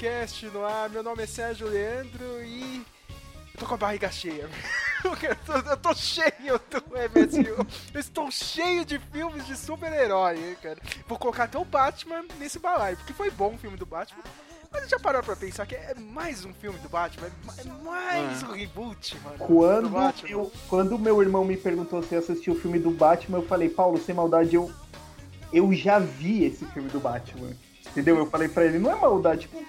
Meloncast no ar. Meu nome é Sérgio Leandro e. Eu tô com a barriga cheia. Eu tô, eu tô cheio do MSU. Eu estou cheio de filmes de super-herói, cara. Vou colocar até o Batman nesse balaio, porque foi bom o filme do Batman. Mas já parou pra pensar que é mais um filme do Batman? É mais um reboot, mano. do Quando eu, quando meu irmão me perguntou se eu assistiu o filme do Batman, eu falei, Paulo, sem maldade, eu, eu já vi esse filme do Batman. Entendeu? Eu falei pra ele, não é maldade, tipo,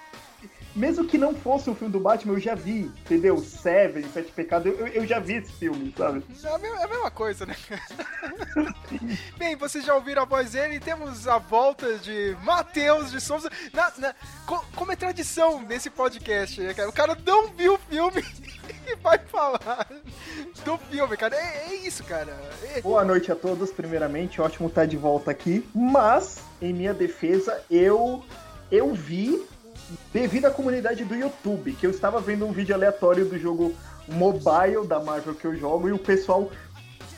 mesmo que não fosse um filme do Batman, eu já vi, entendeu? Seven, Sete Pecados, eu, eu já vi esse filme, sabe? É a mesma, é a mesma coisa, né? Bem, vocês já ouviram a voz dele temos a volta de Matheus de Souza. Na, na- co- como é tradição nesse podcast, né, cara? O cara não viu o filme e vai falar do filme, cara. É, é isso, cara. É- Boa noite a todos, primeiramente, ótimo estar de volta aqui, mas, em minha defesa, eu, eu vi devido à comunidade do YouTube, que eu estava vendo um vídeo aleatório do jogo mobile da Marvel que eu jogo e o pessoal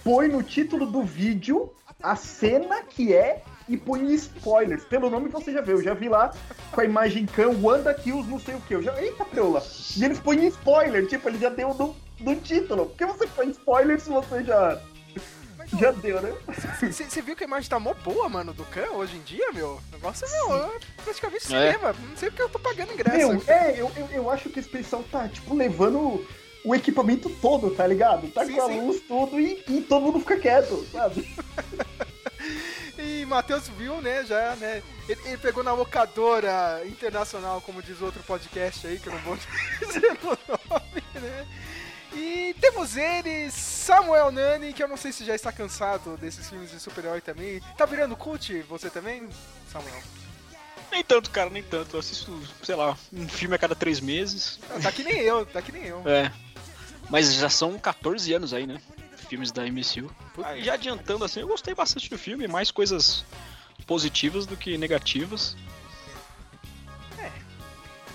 põe no título do vídeo a cena que é e põe spoilers. Pelo nome você já viu, eu já vi lá com a imagem can, Wanda Kills, não sei o que. Já, eita preula! E eles põem spoiler, tipo, ele já deu no, no título. Por que você põe spoiler se você já, já deu, né? Você viu que a imagem tá mó boa, mano, do Khan hoje em dia, meu? O negócio é, meu, é praticamente É. cinema. Não sei porque eu tô pagando ingresso. Meu, é, eu, eu, eu acho que esse pessoal tá, tipo, levando o equipamento todo, tá ligado? Tá Sim, com a sim. luz, tudo, e, e todo mundo fica quieto, sabe? E Matheus viu, né, já, né? Ele, ele pegou na locadora internacional, como diz outro podcast aí, que eu não vou dizer o nome, né? E temos ele, Samuel Nani, que eu não sei se já está cansado desses filmes de super-herói também. Tá virando cult você também, Samuel? Nem tanto, cara, nem tanto. Eu assisto, sei lá, um filme a cada três meses. Ah, Tá que nem eu, tá que nem eu. É. Mas já são 14 anos aí, né? Filmes da MCU. Aí, já adiantando assim, eu gostei bastante do filme, mais coisas positivas do que negativas.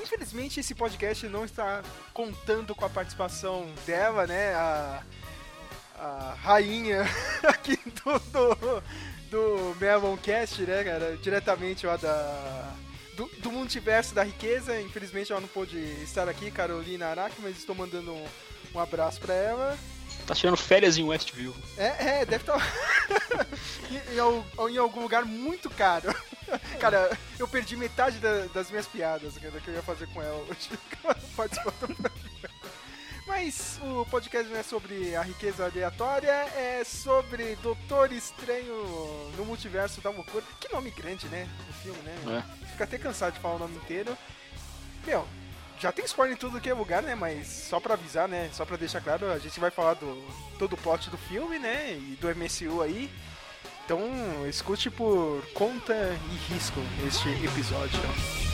Infelizmente esse podcast não está contando com a participação dela, né? A, a rainha aqui do, do, do Meloncast, né, cara? Diretamente lá da. Do, do multiverso da riqueza. Infelizmente ela não pôde estar aqui, Carolina Araki, mas estou mandando um, um abraço pra ela. Tá tirando férias em Westview. É, é, deve estar em, em em algum lugar muito caro. Cara, eu perdi metade da- das minhas piadas cara, que eu ia fazer com ela hoje. participando. Mas o podcast não é sobre a riqueza aleatória, é sobre Doutor Estranho no Multiverso da Loucura. Que nome grande, né? No filme, né? Fica até cansado de falar o nome inteiro. Meu, já tem spoiler em tudo que é lugar, né? Mas só pra avisar, né? Só pra deixar claro, a gente vai falar do todo o plot do filme, né? E do MCU aí. Então, escute por conta e risco este episódio.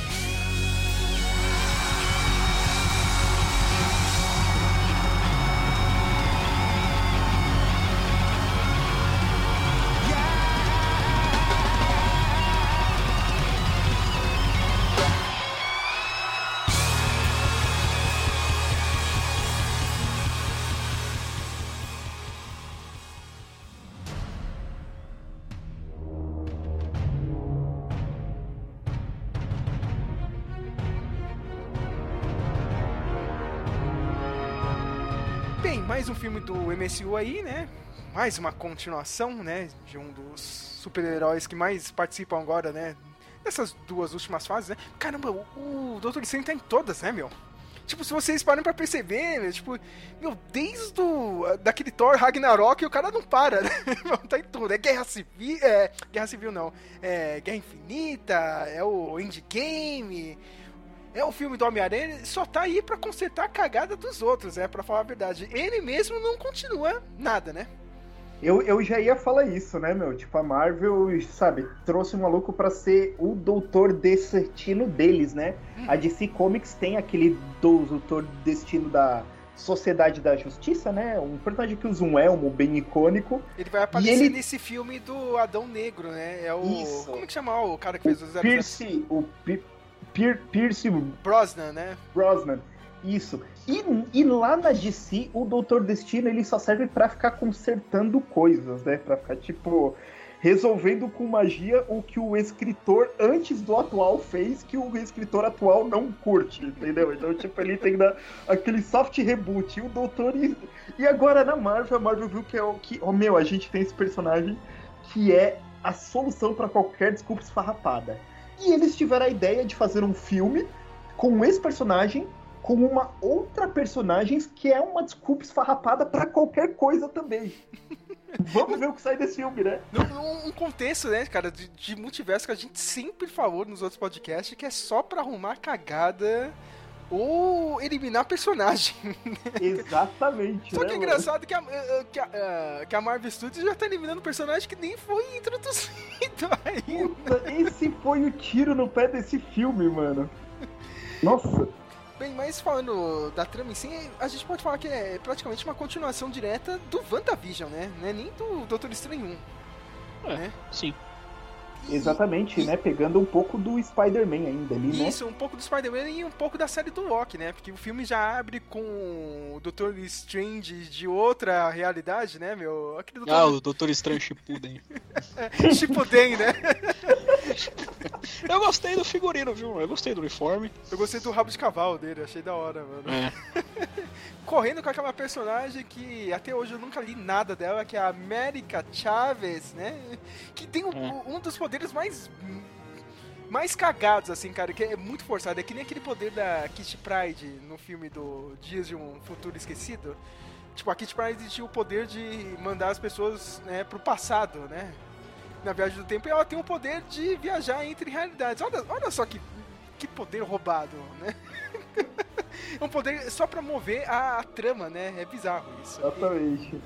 Aí, né? Mais uma continuação, né? De um dos super-heróis que mais participam agora, né? Nessas duas últimas fases, né? Caramba, o, Doutor Estranho tá em todas, né, meu? Tipo, se vocês param pra perceber, né? tipo, meu, desde o, daquele Thor Ragnarok, o cara não para, né? tá em tudo. É Guerra Civil, é, Guerra Civil não, é Guerra Infinita, é o Endgame, é o filme do Homem-Aranha, só tá aí pra consertar a cagada dos outros, é, pra falar a verdade. Ele mesmo não continua nada, né? Eu, eu já ia falar isso, né, meu? Tipo, a Marvel, sabe, trouxe um maluco pra ser o doutor destino deles, né? Hum. A DC Comics tem aquele doutor destino da Sociedade da Justiça, né? Um personagem que usa um elmo bem icônico. Ele vai aparecer ele- nesse filme do Adão Negro, né? É o. Isso. Como é que chama o cara que fez o 007? Pierce, o Pi- Pier- Pierce Brosnan, né? Brosnan. Isso. E, e lá na DC, o Doutor Destino ele só serve pra ficar consertando coisas, né? Pra ficar, tipo, resolvendo com magia o que o escritor antes do atual fez, que o escritor atual não curte, entendeu? Então, tipo, ele tem que dar aquele soft reboot. E o Doutor. E, e agora na Marvel, a Marvel viu que é o que. Oh, meu, a gente tem esse personagem que é a solução pra qualquer desculpa esfarrapada. E eles tiveram a ideia de fazer um filme com esse personagem com uma outra personagem que é uma desculpa esfarrapada pra qualquer coisa também. Vamos ver o que sai desse filme, né? Um contexto, né, cara, de, de multiverso que a gente sempre falou nos outros podcasts, que é só pra arrumar cagada ou eliminar personagem. Exatamente. Só né, que é mano? engraçado que a, eh, que, a, eh, que a Marvel Studios já tá eliminando personagem que nem foi introduzido ainda. Puta, esse foi o tiro no pé desse filme, mano. Nossa. Bem, mas falando da trama em si, a gente pode falar que é praticamente uma continuação direta do WandaVision, né? Não é nem do Doutor Estranho 1. É, né? sim. Exatamente, né? Pegando um pouco do Spider-Man ainda ali, né? Isso, um pouco do Spider-Man e um pouco da série do Loki, né? Porque o filme já abre com o Doutor Strange de outra realidade, né, meu? Aquele Ah, o Doutor Estranho Shippuden. Shippuden, né? Eu gostei do figurino, viu? Eu gostei do uniforme. Eu gostei do rabo de cavalo dele, achei da hora, mano. É. Correndo com aquela personagem que até hoje eu nunca li nada dela, que é a América Chaves, né? Que tem um, É. um dos poderes mais. Mais cagados, assim, cara, que é muito forçado. É que nem aquele poder da Kitty Pride no filme do Dias de um Futuro Esquecido. Tipo, a Kitty Pride tinha o poder de mandar as pessoas né, pro passado, né? Na viagem do tempo, e ela tem o poder de viajar entre realidades. Olha, olha só que, que poder roubado, né? É um poder só pra mover a, a trama, né? É bizarro isso. Exatamente.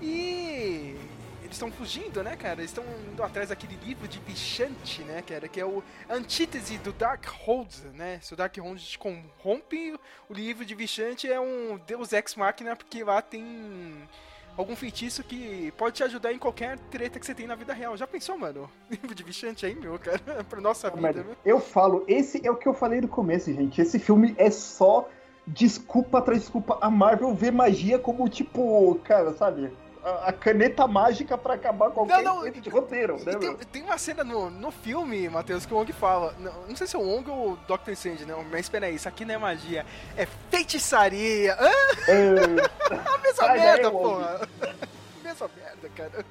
E eles estão fugindo, né, cara? Eles estão indo atrás daquele livro de Bichante, né, cara? Que é o antítese do Darkhold, né? Se o Darkhold te corrompe, o livro de Bichante é um deus ex-máquina, porque lá tem algum feitiço que pode te ajudar em qualquer treta que você tem na vida real. Já pensou, mano? Livro de Bichante aí, meu, cara? pra nossa vida, Mas viu? eu falo, esse é o que eu falei no começo, gente. Esse filme é só desculpa atrás desculpa. A Marvel vê magia como, tipo, cara, sabe? A, a caneta mágica pra acabar qualquer Não, não, de roteiro, né, tem, tem uma cena no, no filme, Matheus, que o Wong fala. Não, não sei se é o Wong ou o Dr. Strange, não, mas espera aí, isso aqui não é magia, é feitiçaria. Hã? É, A mesma merda, Wong. porra. mesma merda, cara.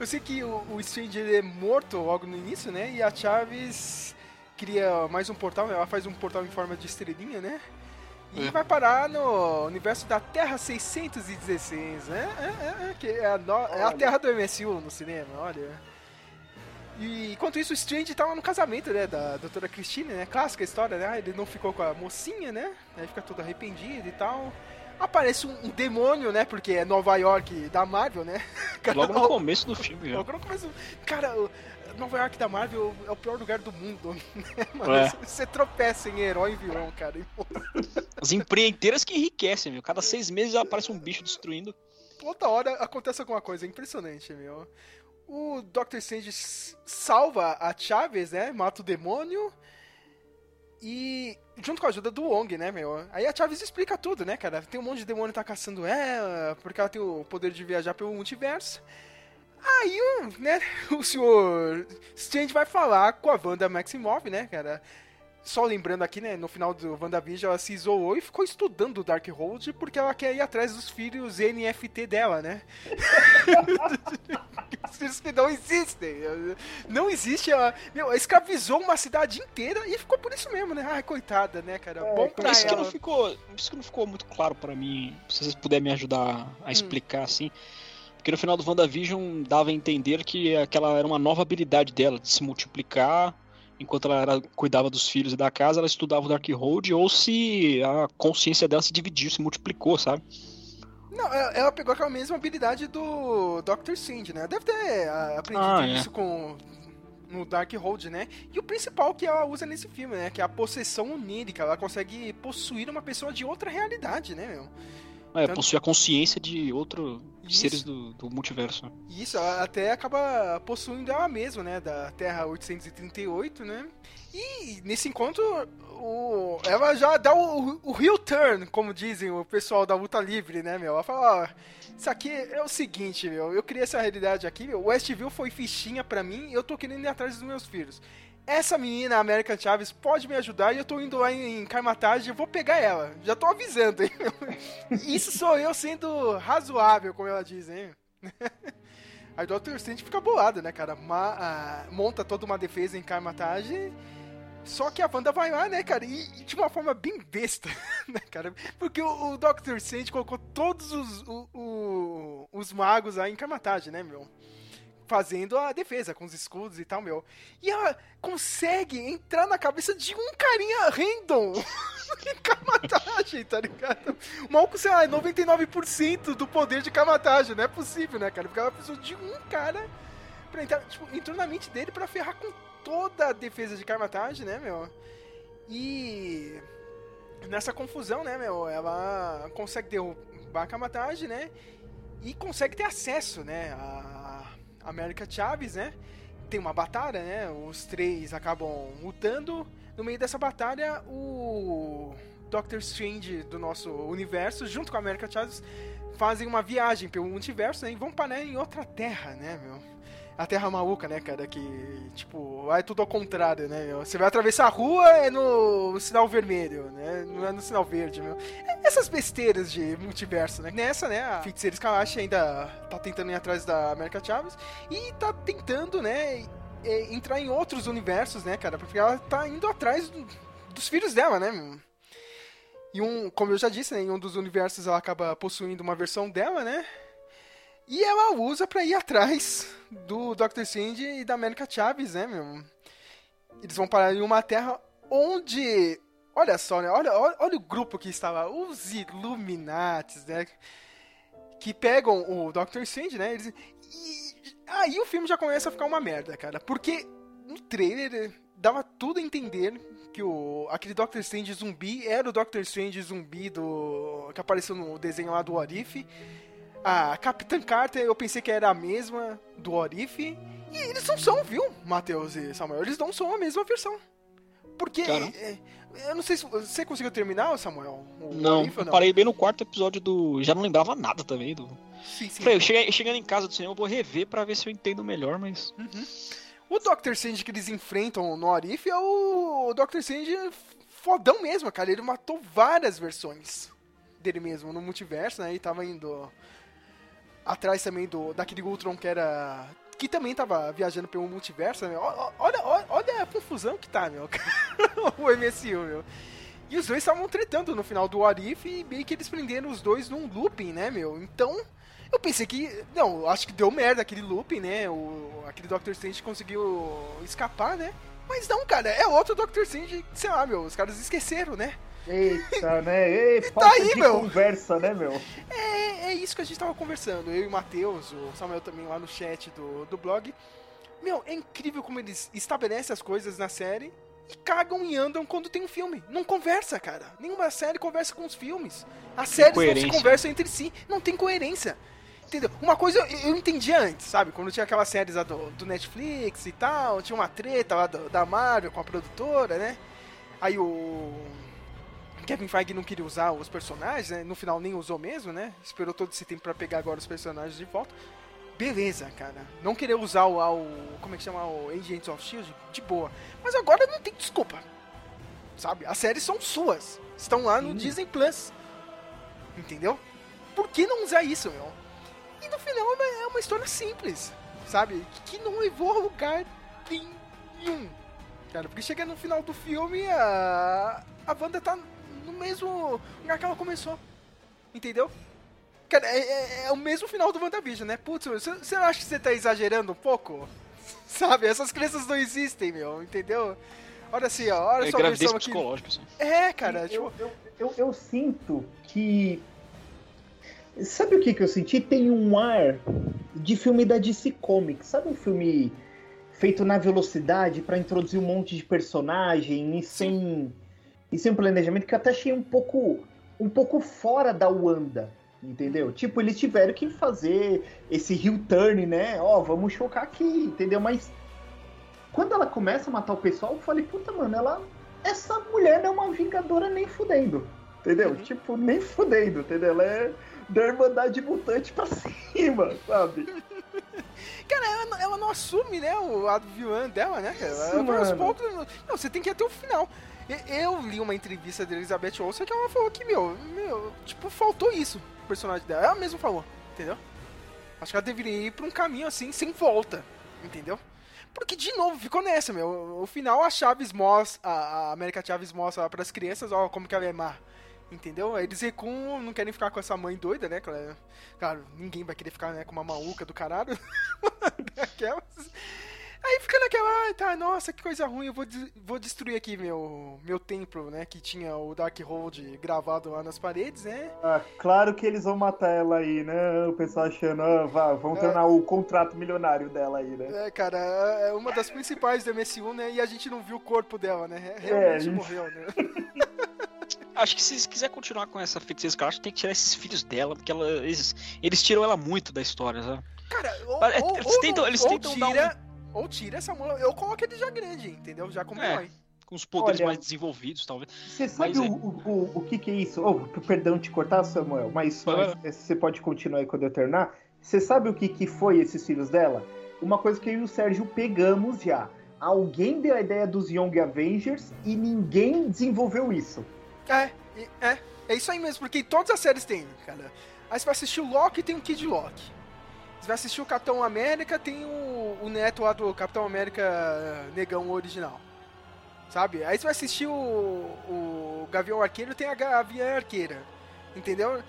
Eu sei que o, o Strange é morto logo no início, né? E a Chaves cria mais um portal, ela faz um portal em forma de estrelinha, né? E É. vai parar no universo da Terra 616, né? É, é, é, que é a, no- é a. Terra do MSU no cinema, olha. E enquanto isso, o Strange tava no casamento, né, da doutora Christine, né? Clássica história, né? Ah, Ele não ficou com a mocinha, né? Aí fica todo arrependido e tal. Aparece um, um demônio, né? Porque é Nova York da Marvel, né? Cara, Logo no começo do filme, já. Logo no começo. Cara, Nova York da Marvel é o pior lugar do mundo, né, mano? É. Você tropeça em herói e vilão, cara. As empreiteiras que enriquecem, viu? Cada seis meses aparece um bicho destruindo. toda hora acontece alguma coisa, é impressionante, meu. O Dr. Strange salva a Chaves, né? Mata o demônio. E junto com a ajuda do Wong, né, meu? Aí a Chaves explica tudo, né, cara? Tem um monte de demônio que tá caçando ela, porque ela tem o poder de viajar pelo multiverso. Aí, o, né, o senhor Strange vai falar com a Wanda Maximoff, né, cara? Só lembrando aqui, né, no final do WandaVision, ela se isolou e ficou estudando o Darkhold porque ela quer ir atrás dos filhos NFT dela, né? Os filhos que não existem. Não existe, ela, meu, escravizou uma cidade inteira e ficou por isso mesmo, né? Ai, coitada, né, cara? É, Bom pra Isso que, ela. não ficou, isso que não ficou muito claro pra mim. Se vocês puderem me ajudar Hum. a explicar assim. Porque no final do WandaVision dava a entender que aquela era uma nova habilidade dela, de se multiplicar. Enquanto ela era- cuidava dos filhos e da casa, ela estudava o Darkhold, ou se a consciência dela se dividiu, se multiplicou, sabe? Não, ela ela pegou aquela mesma habilidade do Dr. Strange, né? Deve ter ah, aprendido Ah, é. isso com no Darkhold, né? E o principal que ela usa nesse filme, né? Que é a possessão onírica. Ela consegue possuir uma pessoa de outra realidade, né, meu? É, Tanto- possui a consciência de outro de Isso. seres do, do multiverso. Isso, ela até acaba possuindo ela mesma, né? Da Terra 838, né? E nesse encontro, o, ela já dá o, o real turn, como dizem o pessoal da luta livre, né, meu? Ela fala, ó, isso aqui é o seguinte, meu, eu criei essa realidade aqui, meu, Westview foi fichinha pra mim e eu tô querendo ir atrás dos meus filhos. Essa menina, a American Chaves, pode me ajudar e eu tô indo lá em Carmatage, eu vou pegar ela. Já tô avisando, hein? Isso sou eu sendo razoável, como ela diz, hein? Aí o Dr. Strange fica bolado, né, cara? Ma- monta toda uma defesa em Karmatage. Só que a Wanda vai lá, né, cara? E, e de uma forma bem besta, né, cara? Porque o, o Dr. Strange colocou todos os, o- o- os magos lá em Karmatage, né, meu? Fazendo a defesa com os escudos e tal, meu. E ela consegue entrar na cabeça de um carinha random em Kamatagem, tá ligado? O maluco, sei lá, é 99% do poder de Kamatagem. Não é possível, né, cara? Porque ela precisou de um cara pra entrar. Tipo, entrou na mente dele pra ferrar com toda a defesa de Kamatagem, né, meu? E. Nessa confusão, né, meu? Ela consegue derrubar a Kamatagem, né? E consegue ter acesso, né? A América Chaves, né? Tem uma batalha, né? Os três acabam lutando. No meio dessa batalha, o Doctor Strange do nosso universo, junto com a América Chaves, fazem uma viagem pelo multiverso né, e vão parar em outra terra, né, meu? A terra maluca, né, cara? Que, tipo, é tudo ao contrário, né, meu? Você vai atravessar a rua, é no sinal vermelho, né? Não é no sinal verde, meu. É Essas besteiras de multiverso, né? Nessa, né, a Feiticeira Escalache ainda tá tentando ir atrás da América Chaves e tá tentando, né, entrar em outros universos, né, cara? Porque ela tá indo atrás do- dos filhos dela, né, meu? E um, como eu já disse, né, em um dos universos ela acaba possuindo uma versão dela, né? E ela usa pra ir atrás do Dr. Strange e da América Chaves, né, meu? Eles vão parar em uma terra onde. Olha só, né? Olha, olha, olha o grupo que está lá. Os Illuminates, né? Que pegam o Dr. Strange, né? Eles, e aí o filme já começa a ficar uma merda, cara. Porque no trailer dava tudo a entender que o, aquele Dr. Strange zumbi era o Dr. Strange zumbi do que apareceu no desenho lá do Orif. A Capitã Carter eu pensei que era a mesma do Orif. E eles não são, viu, Matheus e Samuel? Eles não são a mesma versão. Porque. Caramba. é, eu não sei se você conseguiu terminar, Samuel? O Não, What If ou eu parei bem no quarto episódio do. Já não lembrava nada também do. Sim, sim. Falei, eu cheguei, chegando em casa do cinema, eu vou rever pra ver se eu entendo melhor, mas. O Dr. Strange que eles enfrentam no Arif é o Dr. Strange fodão mesmo, cara. Ele matou várias versões dele mesmo no multiverso, né? E tava indo atrás também do daquele Ultron que era. Que também tava viajando pelo multiverso, né? Olha, olha, olha a confusão que tá, meu. o MSU, meu. E os dois estavam tretando no final do Arif e meio que eles prenderam os dois num looping, né, meu? Então, eu pensei que. Não, acho que deu merda aquele looping, né? O, aquele Dr. Strange conseguiu escapar, né? Mas não, cara, é outro Dr. Strange, sei lá, meu, os caras esqueceram, né? Eita, né? Ei, falta Tá aí, de meu. conversa, né, meu? É, é isso que a gente tava conversando, eu e o Matheus, o Samuel também lá no chat do, do blog. Meu, é incrível como eles estabelecem as coisas na série e cagam e andam quando tem um filme. Não conversa, cara. Nenhuma série conversa com os filmes. As séries não se conversam entre si. Não tem coerência. Entendeu? Uma coisa eu, eu entendia antes, sabe? Quando tinha aquelas séries lá do, do Netflix e tal, tinha uma treta lá do- da Marvel com a produtora, né? Aí o Kevin Feige não queria usar os personagens, né? No final nem usou mesmo, né? Esperou todo esse tempo pra pegar agora os personagens de volta. Beleza, cara. Não querer usar o, o como é que chama o Agents of Shield de boa. Mas agora não tem desculpa. Sabe? As séries são suas. Estão lá no Disney Plus. Entendeu? Por que não usar isso, meu? E no final é uma, é uma história simples, sabe? Que não levou a lugar nenhum. Cara, porque chega no final do filme, a, a Wanda tá no mesmo lugar que ela começou. Entendeu? Cara, é, é- é o mesmo final do WandaVision, né? Putz, você, não acha que você tá exagerando um pouco? Sabe? Essas crianças não existem, meu, entendeu? Olha assim, ó, olha É só a gravidez versão aqui. psicológica, assim. É, cara, tipo, eu, eu, eu, eu sinto que. Sabe o que, que eu senti? Tem um ar de filme da DC Comics. Sabe um filme feito na velocidade para introduzir um monte de personagem e sem, e sem planejamento que eu até achei um pouco, um pouco fora da Wanda. Entendeu? Tipo, eles tiveram que fazer esse heel turn, né? Ó, vamos chocar aqui, entendeu? Mas quando ela começa a matar o pessoal, eu falei, puta, mano, ela. Essa mulher não é uma vingadora nem fudendo. Entendeu? Uhum. Tipo, nem fudendo, entendeu? Ela é da Irmandade Mutante pra cima, sabe? Cara, ela, ela, não assume, né, o lado vilã dela, né, cara? Ela, aos poucos. Não, você tem que ir até o final. Eu li uma entrevista da Elizabeth Olsen que ela falou que, meu, meu, tipo, faltou isso o personagem dela. Ela mesma falou, entendeu? Acho que ela deveria ir pra um caminho assim, sem volta, entendeu? Porque, de novo, ficou nessa, meu. O final, a Chaves mostra, a, América Chaves mostra para as crianças, ó, como que ela é má. Entendeu? Eles recuam, não querem ficar com essa mãe doida, né? Claro, ninguém vai querer ficar né, com uma maluca do caralho. Aquelas. Aí fica naquela, ah, tá, nossa, que coisa ruim, eu vou, de vou destruir aqui meu, meu templo, né? Que tinha o Darkhold gravado lá nas paredes, né? Ah, claro que eles vão matar ela aí, né? O pessoal achando, ah, vá, vão é. tornar o contrato milionário dela aí, né? É, cara, é uma das principais do MSU, né? E a gente não viu o corpo dela, né? Realmente é, morreu, né? Acho que se quiser continuar com essa feiticeira acho que tem que tirar esses filhos dela, porque ela, eles, eles tiram ela muito da história, sabe? Cara, ou, é, ou, eles tentam, eles ou tentam tira, dar um ou tira essa mula. Eu coloco ele já grande, entendeu? Já como é, herói. Com os poderes Olha, mais desenvolvidos, talvez. Você sabe o, é... o, o, o, que, que é isso? Oh, perdão te cortar, Samuel, mas, mas você pode continuar aí quando eu terminar. Você sabe o que, que foi esses filhos dela? Uma coisa que eu e o Sérgio pegamos já. Alguém deu a ideia dos Young Avengers e ninguém desenvolveu isso. É, é. É isso aí mesmo, porque todas as séries tem, cara. Aí você vai assistir o Loki tem o Kid Loki. Você vai assistir o Capitão América, tem o, o neto lá do Capitão América Negão original. Sabe? Aí você vai assistir o, o Gavião Arqueiro, tem a Gavião Arqueira. Entendeu?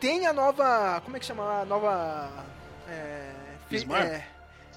Tem a nova. Como é que chama? A nova. É, Miss é,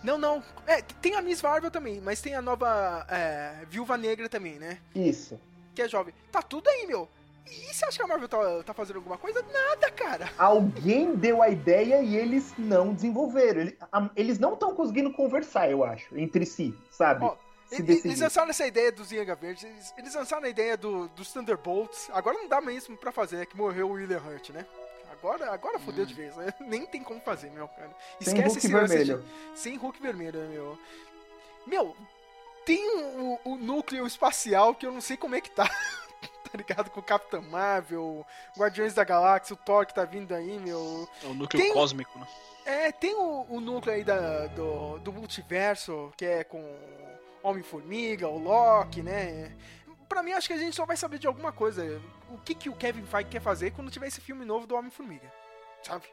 não, não. É, tem a Miss Marvel também, mas tem a nova é, Viúva Negra também, né? Isso. Que é jovem. Tá tudo aí, meu. E você acha que a Marvel tá, tá, fazendo alguma coisa? Nada, cara. Alguém deu a ideia e eles não desenvolveram. Eles não estão conseguindo conversar, eu acho, entre si, sabe? Ó, eles lançaram essa ideia dos Young Avengers, eles, eles lançaram a ideia do, dos Thunderbolts. Agora não dá mesmo pra fazer, né? Que morreu o William Hurt, né? Agora, agora fodeu hum. de vez, né? Nem tem como fazer, meu cara. Esquece Sem Hulk esse vermelho. De... Sem Hulk vermelho, né, meu? Meu, tem o, o núcleo espacial que eu não sei como é que tá. tá ligado? Com o Capitão Marvel, Guardiões da Galáxia, o Thor que tá vindo aí, meu. É o núcleo tem, cósmico, né? É, tem o, o núcleo aí da, do, do multiverso, que é com Homem-Formiga, o Loki, né? Pra mim, acho que a gente só vai saber de alguma coisa. O que, que o Kevin Feige quer fazer quando tiver esse filme novo do Homem-Formiga, sabe?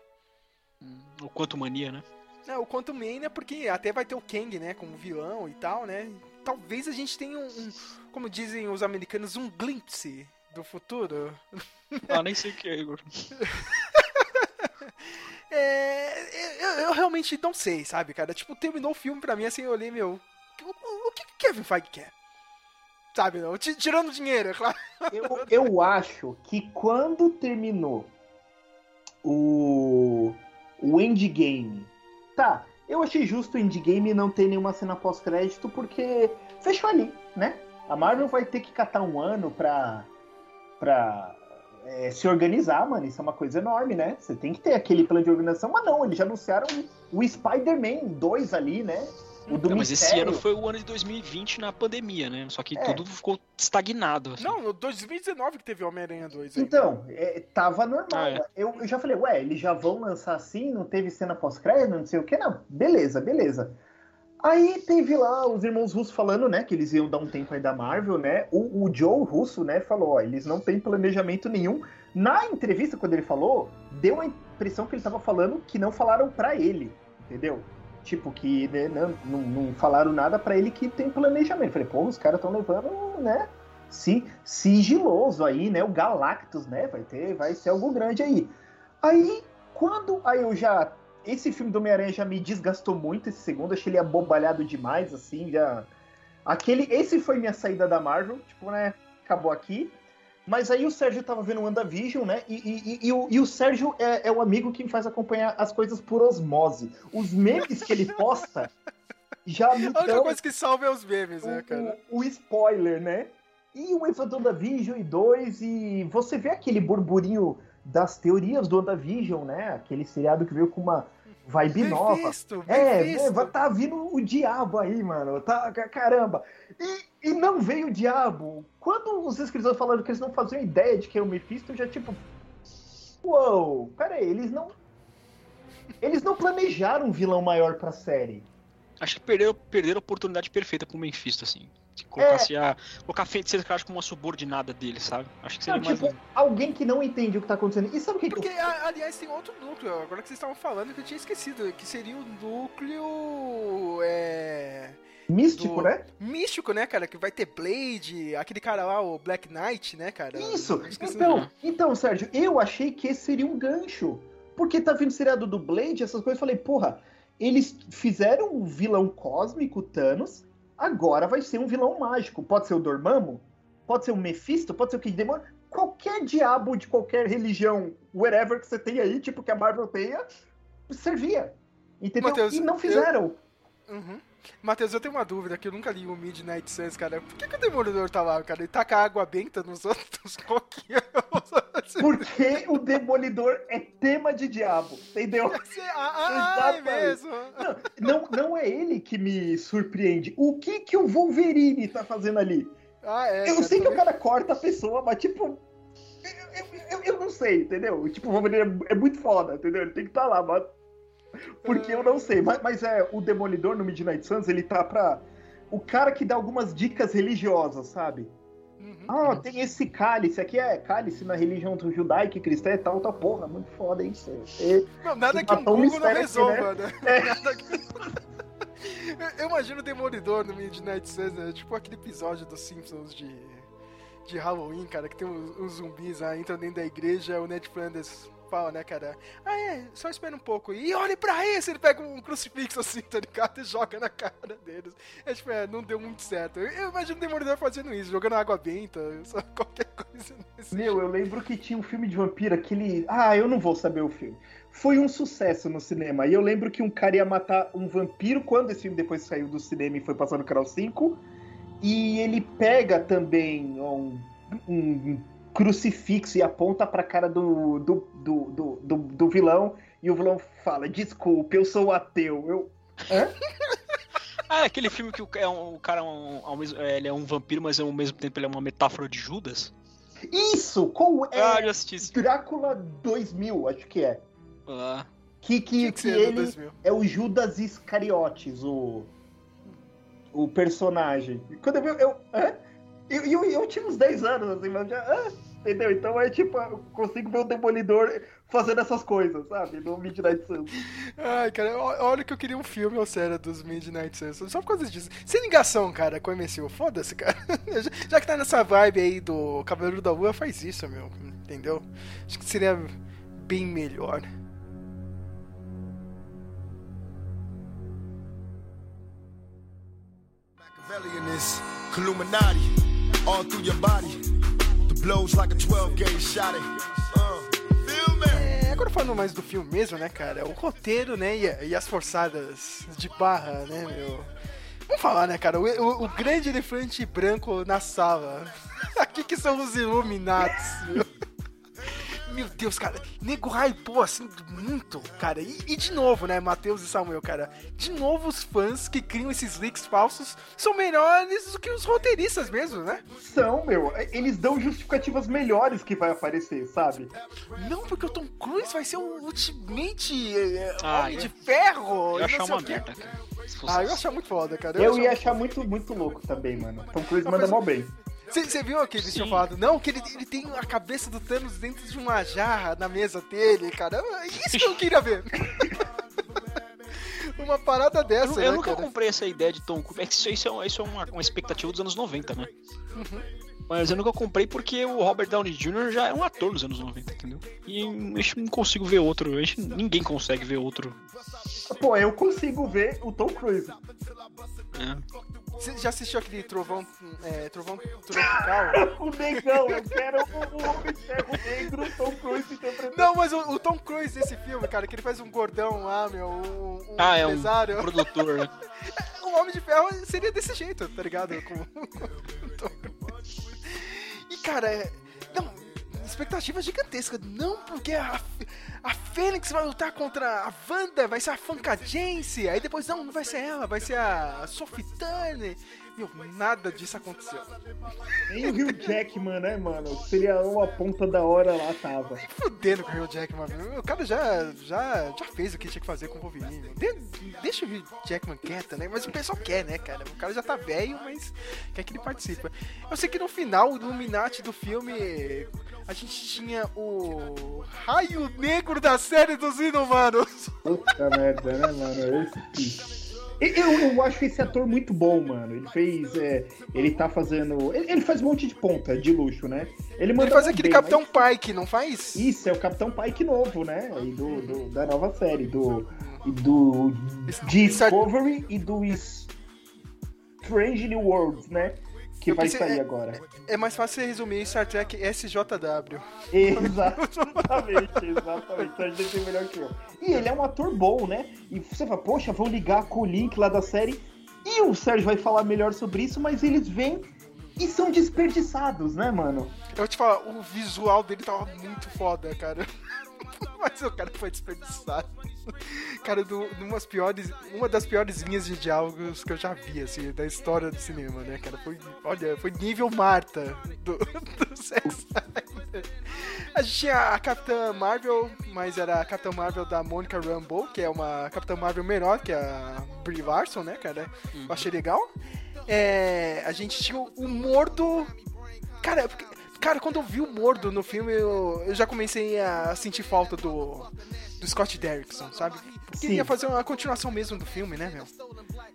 Hum, o Quanto Mania, né? É, o Quantum Mania, porque até vai ter o Kang, né, como vilão e tal, né? Talvez a gente tenha um, um como dizem os americanos, um glimpse do futuro. Ah, nem sei o que é, Igor. é, eu, eu, realmente não sei, sabe, cara? Tipo, terminou o filme pra mim, assim, eu olhei, meu, o, o que Kevin Feige quer? Sabe, não? Tirando dinheiro, é claro. Eu, eu acho que quando terminou o, o Endgame Tá, eu achei justo o Endgame não ter nenhuma cena pós-crédito, porque fechou ali, né? A Marvel vai ter que catar um ano pra, pra é, se organizar, mano. Isso é uma coisa enorme, né? Você tem que ter aquele plano de organização. Mas não, eles já anunciaram o Spider-Man 2 ali, né? O do não, mas esse ano foi o ano de 2020 na pandemia, né? Só que é. tudo ficou estagnado. Assim. Não, 2019 que teve Homem-Aranha 2. Então, é, tava normal. Ah, é. eu, eu, já falei, ué, eles já vão lançar assim, não teve cena pós-crédito, não sei o que, não. Beleza, beleza. Aí teve lá os irmãos russos falando, né, que eles iam dar um tempo aí da Marvel, né? O, o Joe Russo, né, falou, ó, eles não têm planejamento nenhum. Na entrevista, quando ele falou, deu a impressão que ele tava falando que não falaram para ele, entendeu? Tipo, que né, não, não, falaram nada para ele que tem planejamento. Falei, pô, os caras estão levando, né? Si, sigiloso aí, né? O Galactus, né? Vai ter, vai ser algo grande aí. Aí, quando. Aí eu já. Esse filme do Homem-Aranha já me desgastou muito esse segundo, achei ele abobalhado demais, assim, já. Aquele. Esse foi minha saída da Marvel, tipo, né? Acabou aqui. Mas aí o Sérgio tava vendo o WandaVision, né? E, e, e, e o, e o Sérgio é, é o amigo que me faz acompanhar as coisas por osmose. Os memes que ele posta já me A única dão coisa que salva é os memes, né, cara? o, o spoiler, né? E o do WandaVision e 2, e você vê aquele burburinho das teorias do WandaVision, né? Aquele seriado que veio com uma vibe nova. Mephisto, É, Mephisto. vai tá vindo o diabo aí, mano. Tá, ca- caramba. E, e não veio o diabo. Quando os escritores falaram que eles não faziam ideia de quem é o Mephisto, eu já tipo. Uou, pera aí, eles não. Eles não planejaram um vilão maior pra série. Acho que perderam, perderam a oportunidade perfeita pro Mephisto, assim. Se colocasse a. Colocar a feiticeira que eu acho como uma subordinada dele, sabe? Acho que seria Não, mais. tipo, alguém que não entende o que tá acontecendo. E sabe o que, que Porque, a- aliás, tem outro núcleo, agora que vocês estavam falando, que eu tinha esquecido, que seria o núcleo. É. Místico, do- né? Místico, né, cara? Que vai ter Blade, aquele cara lá, o Black Knight, né, cara? Isso! Eu Então, então, Sérgio, eu achei que esse seria um gancho. Porque tá vindo seriado do Blade, essas coisas, eu falei, porra, eles fizeram um vilão cósmico, Thanos, agora vai ser um vilão mágico. Pode ser o Dormammu, pode ser o Mephisto, pode ser o Kid Demônio, qualquer diabo de qualquer religião, whatever que você tenha aí, tipo que a Marvel tenha, servia. Entendeu? Matheus, e não eu- fizeram. Uhum. Matheus, eu tenho uma dúvida que eu nunca li o Midnight Suns, cara. Por que, que o Demolidor tá lá, cara? Ele taca água benta nos outros? Que é? Porque o Demolidor é tema de diabo, entendeu? Ah, ah, é Exatamente. mesmo. Não, não é ele que me surpreende. O que que o Wolverine tá fazendo ali? Ah, é. eu sei que o cara corta a pessoa, mas tipo. Eu, eu- eu- eu não sei, entendeu? Tipo, o Wolverine é, é muito foda, entendeu? Ele tem que estar lá, mas. Porque eu não sei. Mas, mas é, o Demolidor no Midnight Suns, ele tá pra. O cara que dá algumas dicas religiosas, sabe? Uhum. Ah, tem esse cálice, aqui é cálice na religião judaica e cristã e tal, tal, porra, muito foda isso. É, Não, nada que um matou um Google não mistério aqui, resolva, né? É. Nada que- Eu- imagino o Demolidor no Midnight Suns, né? Tipo aquele episódio dos Simpsons de, de Halloween, cara, que tem os, os zumbis lá, entram dentro da igreja, o Ned Flanders fala, né, cara? Ah, é, só espera um pouco. E olhe pra esse! Ele pega um crucifixo assim, tá ligado? E joga na cara deles. É tipo, é, não deu muito certo. Eu, eu imagino o Demolidor fazendo isso, jogando água benta, só qualquer coisa nesse Meu, eu lembro que tinha um filme de vampiro, aquele. Ah, eu não vou saber o filme. Foi um sucesso no cinema. E eu lembro que um cara ia matar um vampiro quando esse filme depois saiu do cinema e foi passar no canal 5. E ele pega também um, um crucifixo e aponta pra cara do, do, do, do, do, do vilão. E o vilão fala: Desculpe, eu sou ateu. Eu. Hã? Ah, é aquele filme que o, é um- o cara é um, mesmo- é, ele é um vampiro, mas ao mesmo tempo ele é uma metáfora de Judas? Isso! Qual é? Ah, já assisti isso. Drácula 2000, acho que é. Ah, Que, que, que, que ele 2000. é o Judas Iscariotes, o, o personagem. Quando eu vi, eu, eu, eu, eu tinha uns 10 anos, assim, mas já, hã? Entendeu? Então é tipo, eu consigo ver o Demolidor fazendo essas coisas, sabe? No Midnight Suns. Ai, cara, olha que eu queria um filme ou série dos Midnight Suns, só por causa disso. Sem ligação, cara, com o MCU, foda-se, cara. Já- que tá nessa vibe aí do Cavaleiro da Lua, faz isso, meu, entendeu? Acho que seria bem melhor. Machiavellianism, Illuminati, all through your body. Blows like a 12 gauge shot. Uh? É, agora falando mais do filme mesmo, né, cara, o roteiro, né, e, e as forçadas de barra, né, meu... Vamos falar, né, cara, o, o- o grande elefante branco na sala. Aqui que são os Illuminatis, meu. Meu Deus, cara, nego hypou assim muito, cara. E, e de novo, né, Matheus e Samuel, cara. De novo, os fãs que criam esses leaks falsos são melhores do que os roteiristas mesmo, né? São, meu, eles dão justificativas melhores que vai aparecer, sabe? Não, porque o Tom Cruise vai ser o Ultimate é, Ah, Homem eu- de Ferro. eu ia achar não uma merda, cara. Ah, eu ia isso. achar muito foda, cara. Eu ia achar muito, muito louco também, mano. Tom Cruise manda mal bem. Você viu tinham Sim. falado? Não, que ele, ele tem a cabeça do Thanos dentro de uma jarra na mesa dele, cara. Isso que eu queria ver. uma parada Eu, dessa, eu né, nunca cara? comprei essa ideia de Tom Cruise. É que isso, isso é, isso é uma, uma expectativa dos anos 90, né? Mas eu nunca comprei porque o Robert Downey Jr. já é um ator dos anos 90, entendeu? E eu não consigo ver outro. eu acho que ninguém consegue ver outro. Pô, eu consigo ver o Tom Cruise. né? Você já assistiu aquele Trovão, é, Trovão Tropical? o negão, eu quero o, o Homem de Ferro Negro, Tom Cruise interpretando. Não, mas o, o Tom Cruise desse filme, cara, que ele faz um gordão lá, meu, um, um Ah, é um empresário. produtor, né? O Homem de Ferro seria desse jeito, tá ligado? Com, com o Tom Cruise. E, cara, é... Não, expectativa gigantesca. Não, porque a, a Fênix vai lutar contra a Wanda, vai ser a Fancajense. Aí depois, não, não vai ser ela, vai ser a Sophie Turner. Meu, nada disso aconteceu. Nem o Hugh Jackman, né, mano? Seria uma ponta da hora lá, tava. Fudendo com o Hugh Jackman, meu. O cara já, já, já fez o que tinha que fazer com o Wolverine. De- deixa o Hugh Jackman quieto, né? Mas o pessoal quer, né, cara? O cara já tá velho, mas quer que ele participe. Eu sei que no final, o Illuminati do filme, a gente tinha o Raio Negro da série dos Inumanos. Puta merda, né, mano? Esse... Eu, eu acho esse ator muito bom, mano. Ele fez. é, ele tá fazendo. Ele, ele faz um monte de ponta de luxo, né? Ele, manda Ele faz aquele bem, Capitão mas- Pike, não faz? Isso, é o Capitão Pike novo, né? Do, do- da nova série, do. do Discovery e do Strange New Worlds, né? Que Eu vai pensei- sair é- agora. É mais fácil você resumir Star Trek SJW. Exatamente, exatamente. Então a gente tem melhor que eu. E ele é um ator bom, né? E você fala, poxa, vão ligar com o link lá da série. E o Sérgio vai falar melhor sobre isso, mas eles vêm e são desperdiçados, né, mano? Eu vou te falar, o visual dele tava muito foda, cara. Mas o cara foi desperdiçado. Cara, do, de umas piores, uma das piores linhas de diálogos que eu já vi, assim, da história do cinema, né, cara? Foi, olha, foi nível Marta do, do Snyder. A gente tinha a Capitã Marvel, mas era a Capitã Marvel da Monica Rambeau, que é uma Capitã Marvel menor que a Brie Larson, né, cara? Eu achei legal. É, a gente tinha o, o Mordo... Cara, porque- cara, quando eu vi o Mordo no filme, eu, eu já comecei a sentir falta do, do Scott Derrickson, sabe? Porque Sim. ia fazer uma continuação mesmo do filme, né, meu?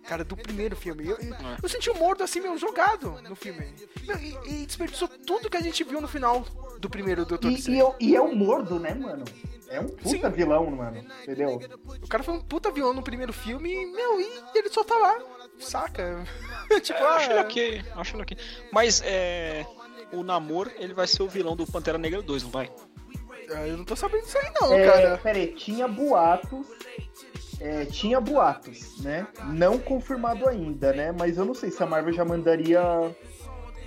Cara, do primeiro filme. Eu, eu, eu senti o Mordo assim, meu, jogado no filme. Meu, e, e desperdiçou tudo que a gente viu no final do primeiro Doutor E, e, é- e é um mordo, né, mano? É um puta Sim. vilão, mano. Entendeu? O cara foi um puta vilão no primeiro filme e, meu, e ele só tá lá. Saca? tipo, Eu acho ele ah, ok, eu acho ele ok. Mas é. O Namor, ele vai ser o vilão do Pantera Negra 2, não vai? ah, eu não tô sabendo disso aí não, É, cara. peraí, tinha boatos. é, tinha boatos, né? Não confirmado ainda, né? Mas eu não sei se a Marvel já mandaria.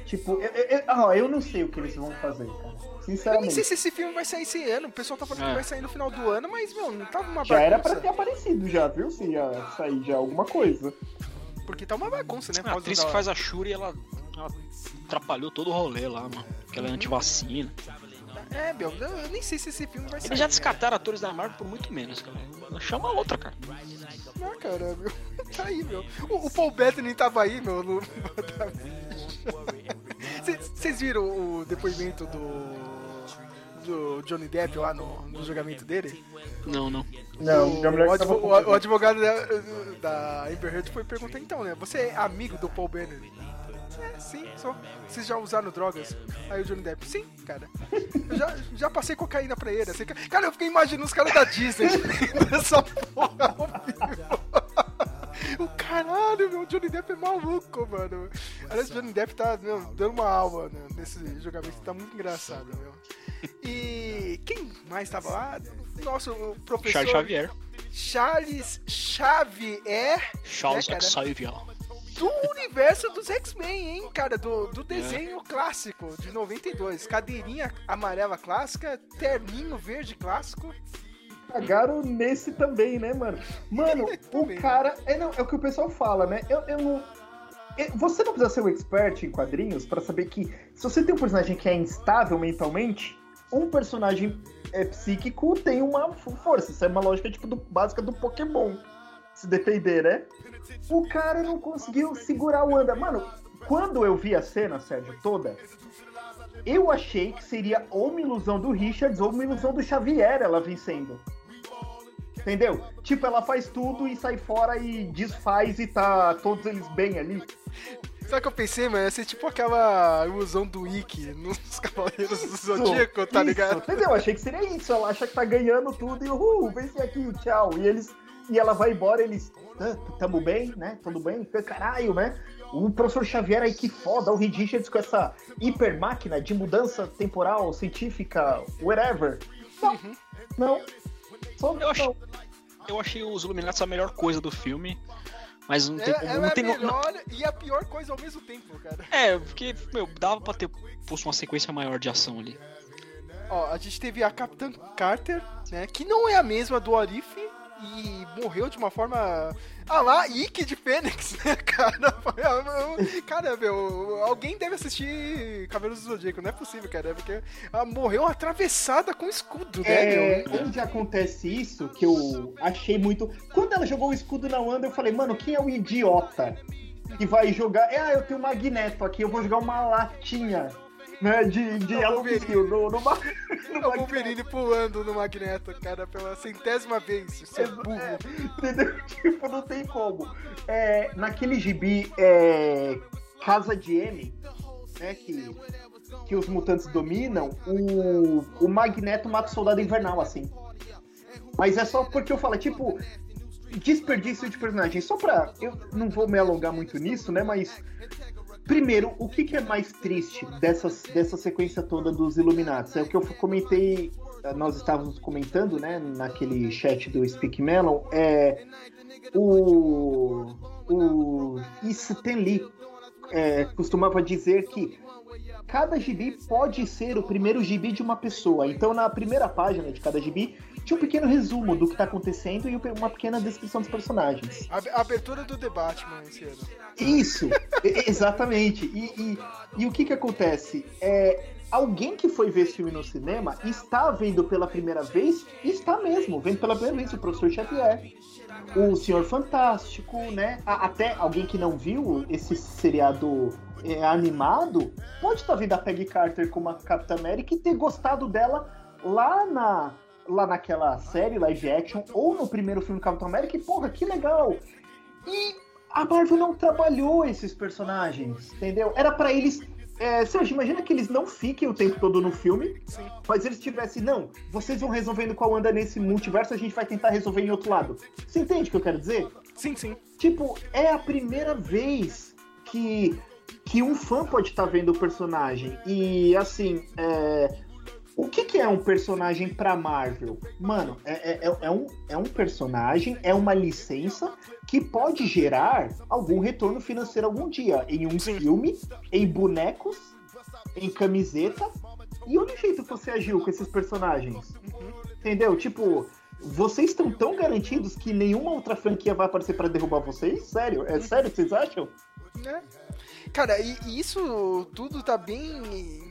Tipo, eu, eu, eu- ah, eu não sei o que eles vão fazer, cara. Eu nem Sinceramente. sei se esse filme vai sair esse ano. O pessoal tá falando É. que vai sair no final do ano, mas, meu, não tava uma Já era pra bagunça. ter aparecido já, viu? Se ia sair já alguma coisa. Porque tá uma bagunça, né? A atriz da- que faz a Shuri, ela, ela atrapalhou todo o rolê lá, mano. Que ela é antivacina. É, meu, eu nem sei se esse filme vai sair. Eles já descartaram atores da Marvel por muito menos, cara. Chama outra, cara. Ah, cara, meu. Tá aí, meu. O, o Paul Bettany tava aí, meu, no. Vocês viram o depoimento do. Do Johnny Depp lá no, no julgamento dele? Não, não. Não, o, advo- o- o advogado da, da Amber Heard foi perguntar então, né? Você é amigo do Paul Bettany? É, sim, sou. Vocês já usaram drogas? Aí o Johnny Depp, sim, cara. Eu já, já passei cocaína pra ele. Assim, cara, eu fiquei imaginando os caras da Disney nessa porra ao vivo. O caralho, meu, o Johnny Depp é maluco, mano. Aliás, o Johnny Depp tá meu, dando uma aula né, nesse julgamento, tá muito engraçado, meu. E quem mais tava lá? Nosso o professor Charles Xavier. Charles Xavier, Charles né? Xavier. Do universo dos X-Men, hein, cara? Do, do desenho clássico de 92. Cadeirinha amarela clássica, terninho verde clássico. Cagaram nesse também, né, mano? Mano, o Também. cara. É, não, é o que o pessoal fala, né? Eu, eu não. eu- Você não precisa ser um expert em quadrinhos pra saber que se você tem um personagem que é instável mentalmente, um personagem é, psíquico tem uma força. Isso é uma lógica tipo do, básica do Pokémon. Se depender, né? O cara não conseguiu segurar o anda. Mano, quando eu vi a cena, Sérgio, toda, eu achei que seria ou uma ilusão do Richards ou uma ilusão do Xavier ela vencendo. Entendeu? Tipo, ela faz tudo e sai fora e desfaz e tá todos eles bem ali. Sabe o que eu pensei, mano? Ia ser tipo aquela ilusão do Ikki nos Cavaleiros do Zodíaco, tá Isso, ligado? Entendeu? Eu achei que seria isso. Ela acha que tá ganhando tudo e uhul, vence aqui, tchau. E eles. E ela vai embora, eles. "Ah, tamo bem, né? Tudo bem? Caralho, né? o professor Xavier aí que foda, o Reed Richards com essa hiper máquina de mudança temporal, científica, whatever. Não, não. Só Eu acho- não. Eu achei os Illuminatis a melhor coisa do filme, mas não É, tem como. ela Não é tem, não- melhor e a pior coisa ao mesmo tempo, cara. É, porque, meu, dava pra ter posto uma sequência maior de ação ali. Ó, a gente teve a Capitã Carter, né? Que não é a mesma do Arif e morreu de uma forma. Ah lá, Ike de Fênix, né, cara? Cara, meu, alguém deve assistir Cabelos do Zodíaco, não é possível, cara, porque ela morreu atravessada com escudo, né, É, meu? onde acontece isso, que eu achei muito. Quando ela jogou o escudo na Wanda, eu falei, mano, quem é o idiota que vai jogar? É, ah, eu tenho um magneto aqui, eu vou jogar uma latinha, né, de, de É o alumínio no, no, ma- no É o. Wolverine pulando no Magneto, cara, pela centésima vez. É burro. É, entendeu? Tipo, não tem como. É, naquele gibi, é, Casa de M, né, que, que os mutantes dominam, o, o Magneto mata o soldado invernal, assim. Mas é só porque eu falo, tipo, desperdício de personagem. Só pra. Eu não vou me alongar muito nisso, né? Mas. Primeiro, o que, que é mais triste dessas, dessa sequência toda dos Illuminati? É o que eu comentei, nós estávamos comentando, né, naquele chat do Speak Melon, é o, o Stan Lee é, costumava dizer que cada gibi pode ser o primeiro gibi de uma pessoa. Então, na primeira página de cada gibi, tinha um pequeno resumo do que está acontecendo e uma pequena descrição dos personagens. A abertura do debate, mano, esse ano. Isso, exatamente. E, e- e o que que acontece? É, alguém que foi ver esse filme no cinema está vendo pela primeira vez, está mesmo, vendo pela primeira vez o Professor Xavier, o Senhor Fantástico, né? Até alguém que não viu esse seriado é, animado, pode estar vendo a Peggy Carter como a Capitã América e ter gostado dela lá na lá naquela série live action ou no primeiro filme Capitão América e porra, que legal. E a Marvel não trabalhou esses personagens, entendeu? Era pra eles. É, Sérgio, imagina que eles não fiquem o tempo todo no filme, Sim. mas eles tivessem, não, vocês vão resolvendo com a Wanda nesse multiverso, a gente vai tentar resolver em outro lado. Você entende o que eu quero dizer? Sim, sim. Tipo, é a primeira vez que, que um fã pode estar vendo o personagem. E assim, é, o que, que é um personagem pra Marvel? Mano, é, é, é- é um, é um personagem, é uma licença que pode gerar algum retorno financeiro algum dia. Em um Sim. filme, em bonecos, em camiseta. E olha o jeito que você agiu com esses personagens. Entendeu? Tipo, vocês estão tão garantidos que nenhuma outra franquia vai aparecer pra derrubar vocês? Sério? É sério que vocês acham? né? Cara, e, e isso tudo tá bem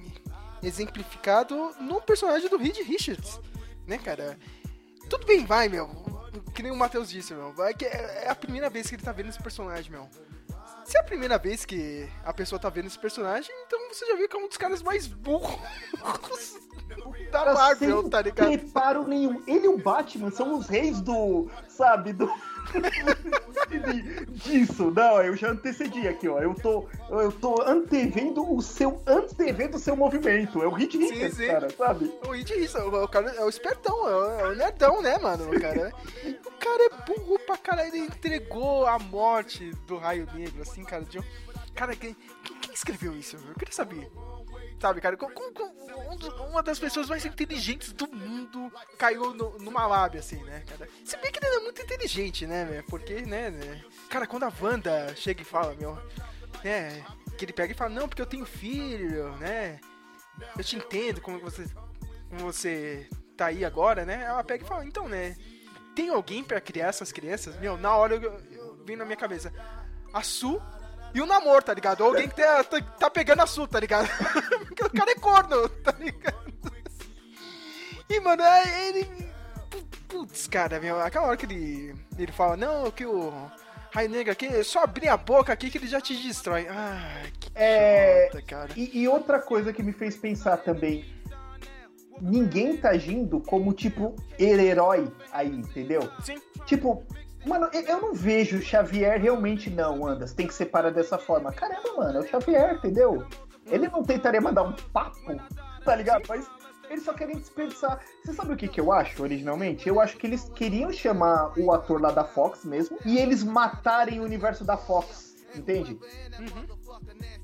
exemplificado no personagem do Reed Richards, né, cara? Tudo bem, vai, meu. Que nem o Matheus disse, meu. Vai que é é a primeira vez que ele tá vendo esse personagem, meu. Se é a primeira vez que a pessoa tá vendo esse personagem, então você já viu que é um dos caras mais burros da Marvel, Sem tá ligado? preparo nenhum. Ele e o Batman são os reis do. Sabe? Do. Disso, não, eu já antecedi aqui, ó. Eu tô, eu tô antevendo o seu. Antevendo o seu movimento. É o Hit sim. cara, sabe? O Reed Richards, o, o cara é o espertão, é o, é nerdão, né, mano? O cara, o cara é burro pra caralho, ele entregou a morte do Raio Negro, assim, cara. De um... Cara, quem, quem escreveu isso? Eu queria saber. Sabe, cara, com, com- com um uma das pessoas mais inteligentes do mundo caiu no- numa lábia, assim, né, cara? Se bem que ele é muito inteligente, né, velho? Porque, né, né? Cara, quando a Wanda chega e fala, meu, né, que ele pega e fala, não, porque eu tenho filho, né? Eu te entendo como você, como você tá aí agora, né? Ela pega e fala, então, né? Tem alguém pra criar essas crianças? Meu, na hora eu, eu vim na minha cabeça, a Su e o namoro, tá ligado? Alguém que tá, tá, tá pegando a Su, tá ligado? Cara é corno, tá ligado? E, mano, aí ele. pu- Putz, cara, meu, aquela hora que ele, ele fala, não, que o Raio Negro aqui, é só abrir a boca aqui que ele já te destrói. Ah, que É, idiota, cara. E, e outra coisa que me fez pensar também. Ninguém tá agindo como, tipo, herói aí, entendeu? Sim. Tipo, mano, eu, eu não vejo o Xavier realmente não, Andas. Tem que separar dessa forma. Caramba, mano, é o Xavier, entendeu? Ele não tentaria mandar um papo, tá ligado? Mas eles só querem desperdiçar. Você sabe o que, que eu acho originalmente? Eu acho que eles queriam chamar o ator lá da Fox mesmo e eles matarem o universo da Fox. Entende?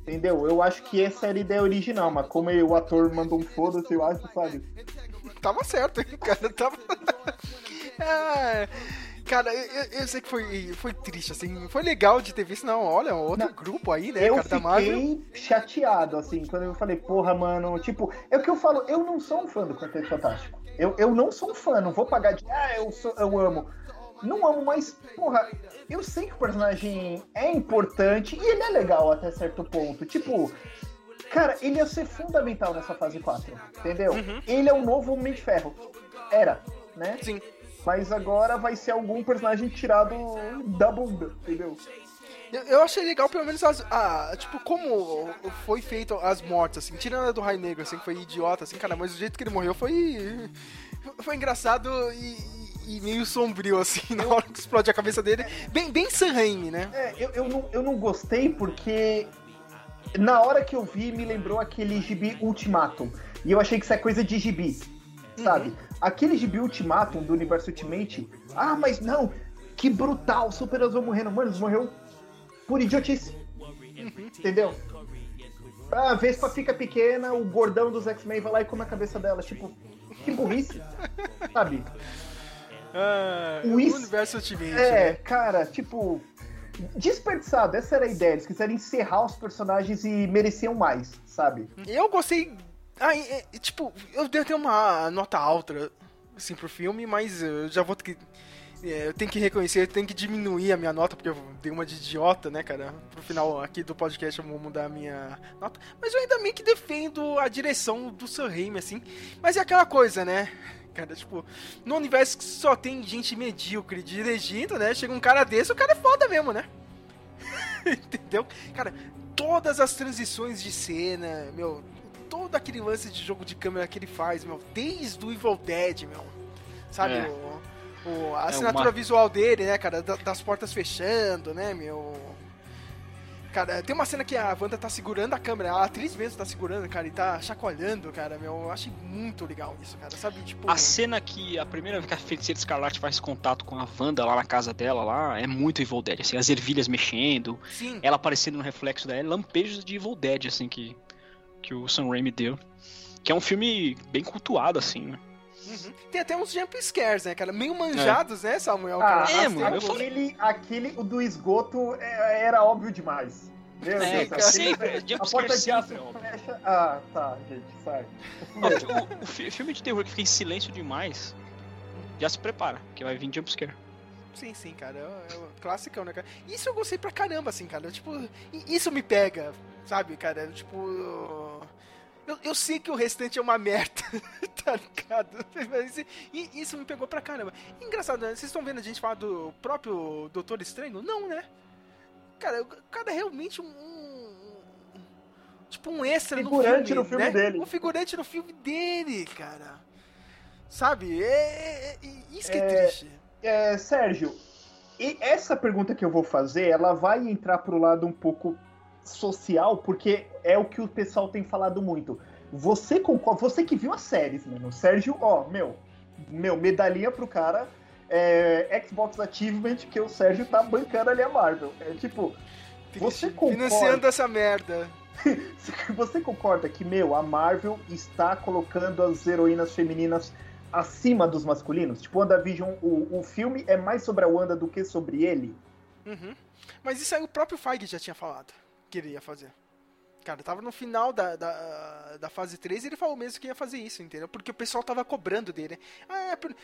Entendeu? Eu acho que essa era a ideia original, mas como o ator mandou um foda-se, eu acho, sabe? Tava certo, hein, cara. Tava. Ah, cara, eu, eu sei que foi, foi triste, assim. Foi legal de ter visto, não. Olha, outro Não, grupo aí, né, eu cara, fiquei chateado, assim, quando eu falei, porra, mano, tipo, é o que eu falo, eu não sou um fã do Quarteto Fantástico. Eu, eu não sou um fã, não vou pagar de, ah, eu, sou, eu amo. Não amo, mas, porra, eu sei que o personagem é importante e ele é legal até certo ponto. Tipo, cara, ele ia ser fundamental nessa fase 4, entendeu? Ele é o novo Homem de Ferro. Era, né? Sim. Mas agora vai ser algum personagem tirado da bunda, entendeu? Eu, eu achei legal, pelo menos, as, ah, tipo, como foi feito as mortes, assim, tirando a do Raio Negro, assim, que foi idiota, assim, cara, mas o jeito que ele morreu foi. Foi engraçado e, e meio sombrio, assim, na hora que explode a cabeça dele. Bem, bem San Raimi, né? É, eu, eu, não, eu não gostei porque na hora que eu vi me lembrou aquele gibi Ultimatum. E eu achei que isso é coisa de gibi, sabe? Aquele gibi Ultimatum do universo Ultimate, ah, mas não, que brutal, super-heróis vão morrendo. Mano, eles morreram por idiotice. Entendeu? A Vespa fica pequena, o gordão dos X-Men vai lá e come a cabeça dela. Tipo, que burrice. sabe? Ah, O o is- universo Ultimate, É, né? cara, tipo. Desperdiçado, essa era a ideia. Eles quiseram encerrar os personagens e mereciam mais, sabe? Eu gostei. Ah, é, é, tipo, eu dei até uma nota alta, assim, pro filme, mas eu já vou ter que. é, eu tenho que reconhecer, eu tenho que diminuir a minha nota, porque eu dei uma de idiota, né, cara? Pro final aqui do podcast eu vou mudar a minha nota. Mas eu ainda meio que defendo a direção do Sam Raimi, assim. Mas é aquela coisa, né? Cara, tipo, no universo que só tem gente medíocre dirigindo, né? Chega um cara desse, o cara é foda mesmo, né? Entendeu? Cara, todas as transições de cena, meu, todo aquele lance de jogo de câmera que ele faz, meu, desde o Evil Dead, meu. Sabe? É. O, o- a É assinatura uma- visual dele, né, cara? da- das portas fechando, né, meu. Cara, tem uma cena que a Wanda tá segurando a câmera, a atriz mesmo tá segurando, cara, e tá chacoalhando, cara, meu. Eu achei muito legal isso, cara, sabe? Tipo. A cena que a primeira vez que a Feiticeira Escarlate faz contato com a Wanda lá na casa dela, lá, é muito Evil Dead, assim, as ervilhas mexendo, Sim. ela aparecendo no reflexo dela, lampejos de Evil Dead, assim, que, que o Sam Raimi deu. Que é um filme bem cultuado, assim, né? Uhum. Tem até uns jump scares, né, cara? Meio manjados, né, Samuel? Ah, cara? é, mano, aquele, aquele o do esgoto é- era óbvio demais. Meu É, Deus, cara, aquele- sempre, a jumpscare porta de aço sempre, óbvio. fecha. Ah, tá, gente, sai. O, o fi- filme de terror que fica em silêncio demais, já se prepara, que vai vir jumpscare. Sim, sim, cara. É, é um classicão, né, cara? Isso eu gostei pra caramba, assim, cara. Tipo, isso me pega, sabe, cara? Tipo. Eu, eu sei que o restante é uma merda, tá ligado? Mas isso me pegou pra caramba. Engraçado, né? Vocês estão vendo a gente falar do próprio Doutor Estranho? Não, né? Cara, o cara é realmente um. um- Tipo, um extra Figurante no no filme, filme né? dele. Um figurante no filme dele, cara. Sabe? É, é- é- isso que é, É, triste. É, Sérgio, e essa pergunta que eu vou fazer, ela vai entrar pro lado um pouco social, porque é o que o pessoal tem falado muito. Você concorda, você que viu as séries, mano. Sérgio, ó, meu, meu, medalhinha pro cara. é, Xbox Achievement que o Sérgio tá bancando ali a Marvel. É tipo, você concorda? Financiando essa merda. você concorda que, meu, a Marvel está colocando as heroínas femininas acima dos masculinos? Tipo, WandaVision, o, o filme é mais sobre a Wanda do que sobre ele? Uhum. Mas isso aí o próprio Feige já tinha falado que ele ia fazer. Cara, tava no final da, da, da fase 3 e ele falou mesmo que ia fazer isso, entendeu? Porque o pessoal tava cobrando dele. Ah, é, por-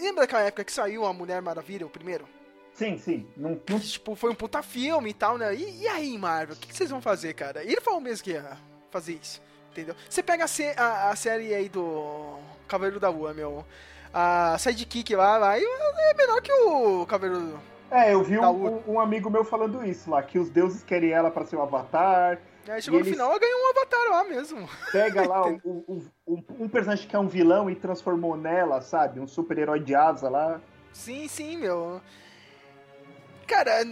lembra daquela época que saiu a Mulher Maravilha, o primeiro? Sim, sim. Não, não- Que, tipo, foi um puta filme e tal, né? E, e aí, Marvel, o que, que vocês vão fazer, cara? E ele falou mesmo que ia fazer isso, entendeu? Você pega a, a- a série aí do Cavaleiro da Lua, meu. A Sidekick lá, lá e é menor que o Cavaleiro É, eu vi Da um, um- um amigo meu falando isso lá, que os deuses querem ela pra ser o avatar. Aí chegou E no final, ela ganhou um avatar lá mesmo. Pega lá o- o- o- um, um personagem que é um vilão e transformou nela, sabe? Um super-herói de asa lá. Sim, sim, meu. Cara,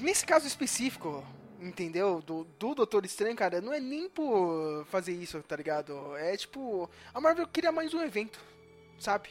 nesse caso específico, entendeu? Do, do Doutor Estranho, cara, não é nem por fazer isso, tá ligado? É tipo, a Marvel queria mais um evento, sabe?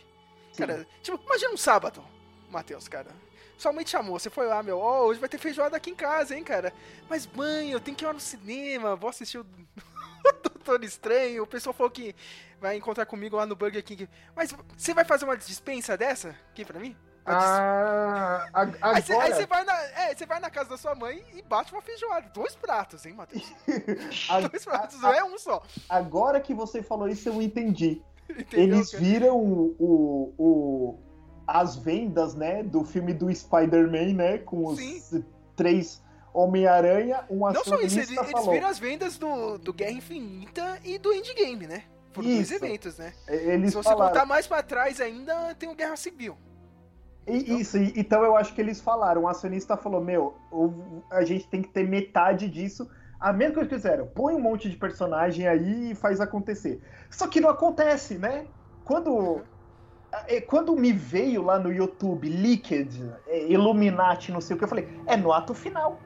Cara, tipo, imagina um sábado, Matheus, cara. Sua mãe te chamou, você foi lá, meu. Ó, hoje vai ter feijoada aqui em casa, hein, cara. Mas, mãe, eu tenho que ir lá no cinema, vou assistir o Doutor Estranho. O pessoal falou que vai encontrar comigo lá no Burger King. Mas você vai fazer uma dispensa dessa aqui pra mim? Ah, agora, aí você vai na, é, vai na casa da sua mãe e bate uma feijoada. Dois pratos, hein, Matheus? Dois pratos, não é um só. agora que você falou isso, eu entendi. Entendeu? Eles viram o, o, o- as vendas, né, do filme do Spider-Man, né, com os Sim. três Homem-Aranha, um Não só isso, eles, eles falou. viram as vendas do, do Guerra Infinita e do Endgame, né? Foram dois eventos, né? Eles Se você falaram. contar mais pra trás ainda, tem o Guerra Civil. E- Isso, então eu acho que eles falaram, o acionista falou, meu, a gente tem que ter metade disso. A mesma coisa que fizeram, põe um monte de personagem aí e faz acontecer. Só que não acontece, né? Quando, é, quando me veio lá no YouTube, Liquid, é, Illuminati, não sei o que, eu falei, é no ato final.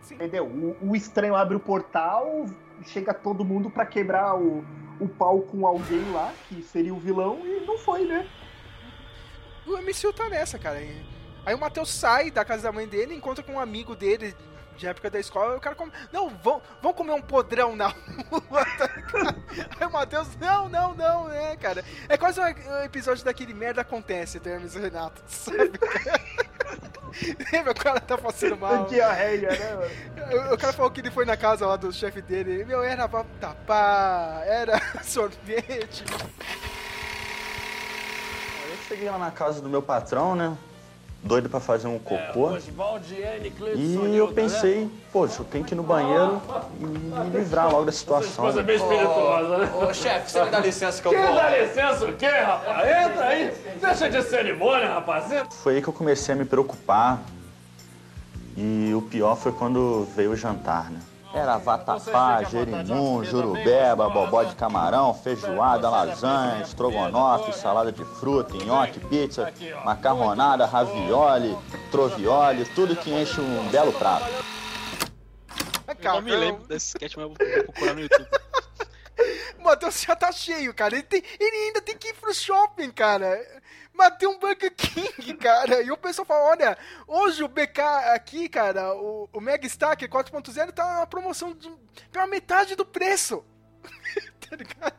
Sim. Entendeu? O, o estranho abre o portal, chega todo mundo pra quebrar o, o pau com alguém lá, que seria o vilão, e não foi, né? O MCU tá nessa, cara. Aí o Matheus sai da casa da mãe dele, encontra com um amigo dele de época da escola, o cara come. Não, vão, vão comer um podrão na rua. tá? Aí o Matheus, não, não, não, né, cara? É quase um episódio daquele merda acontece, do Hermes Renato, sabe? Lembra? O cara tá passando mal. Diarreia, né? O, cara falou que ele foi na casa lá do chefe dele. Meu, era tapar, era sorvete. Eu cheguei lá na casa do meu patrão, né? Doido pra fazer um cocô. E eu pensei, poxa, eu tenho que ir no banheiro e me livrar logo da situação. Coisa bem espirituosa, né? Ô, chefe, você me dá licença que eu vou. dá licença o quê, rapaz? Entra aí. Deixa de cerimônia, rapaz. Foi aí que eu comecei a me preocupar. E o pior foi quando veio o jantar, né? Era vatapá, jerimum, jurubeba, bobó de camarão, feijoada, lasanha, estrogonofe, salada de fruta, nhoque, pizza, macarronada, ravioli, trovioli, tudo que enche um belo prato. Eu não me lembro desse sketch, mas eu vou procurar no YouTube. O Matheus já tá cheio, cara. Ele, tem- ele ainda tem que ir pro shopping, cara. Matei um Burger King, cara. E o pessoal fala: olha, hoje o BK aqui, cara, o, o Mega Stacker 4.0 tá na promoção de, pela metade do preço. tá ligado?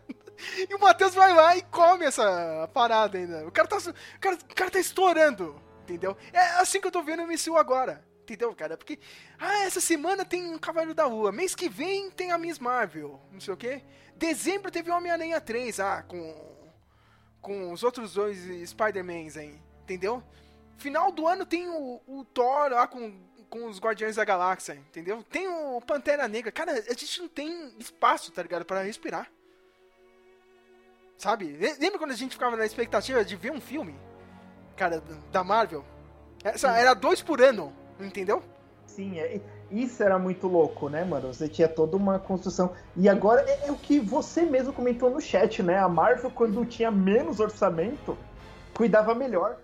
E o Matheus vai lá e come essa parada ainda. O cara tá, o cara, o cara tá estourando, entendeu? É assim que eu tô vendo o MCU agora. Entendeu, cara? Porque, ah, essa semana tem um Cavaleiro da Lua. Mês que vem tem a Miss Marvel. Não sei o quê. Dezembro teve Homem-Aranha 3, ah, com. Com os outros dois Spider-Mans aí. Entendeu? Final do ano tem o, o Thor lá com, com os Guardiões da Galáxia, entendeu? Tem o Pantera Negra. Cara, a gente não tem espaço, tá ligado? Pra respirar. Sabe? Le- Lembra quando a gente ficava na expectativa de ver um filme? Cara, da Marvel? Essa, era dois por ano, entendeu? Sim, é- isso era muito louco, né, mano? Você tinha toda uma construção. E agora é, é o que você mesmo comentou no chat, né? A Marvel, quando tinha menos orçamento, cuidava melhor.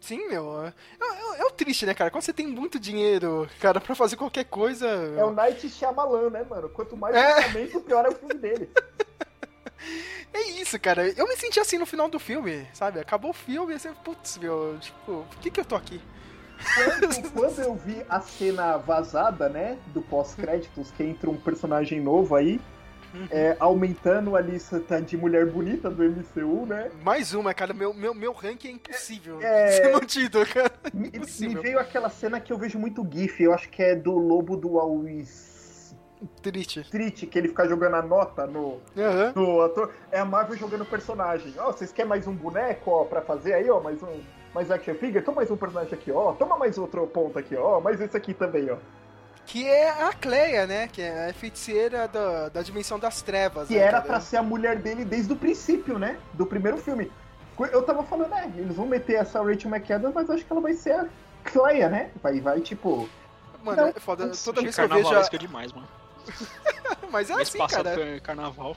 Sim, meu. É, é- é o triste, né, cara? Quando você tem muito dinheiro, cara, pra fazer qualquer coisa. É o Night Shyamalan, né, mano? Quanto mais É. orçamento, pior é o filme dele. É isso, cara. Eu me senti assim no final do filme, sabe? Acabou o filme e assim, putz, meu, tipo, por que que eu tô aqui? Quando, quando eu vi a cena vazada, né, do pós-créditos, que entra um personagem novo aí, é, aumentando a lista de mulher bonita do MCU, né? Mais uma, cara. Meu, meu, meu ranking é impossível É. ser mantido, cara. Me, me Impossível. veio aquela cena que eu vejo muito GIF, eu acho que é do Lobo do Wall Triste. Street, que ele fica jogando a nota no, Aham. no ator. É a Marvel jogando personagem. Ó, vocês querem mais um boneco, ó, pra fazer aí, ó, mais um. Mais action figure? Toma mais um personagem aqui, ó. Toma mais outro ponto aqui, ó. Mais esse aqui também, ó. Que é a Cleia, né? Que é a feiticeira da, da dimensão das trevas. Que né, era pra ser a mulher dele desde o princípio, né? Do primeiro filme. Eu tava falando, é, eles vão meter essa Rachel McAdams, mas eu acho que ela vai ser a Cleia, né? Vai, vai, tipo. Mano, Não, é foda. Toda vez que eu vejo. A... é demais, mano. Mas é Mês assim, passado cara. carnaval.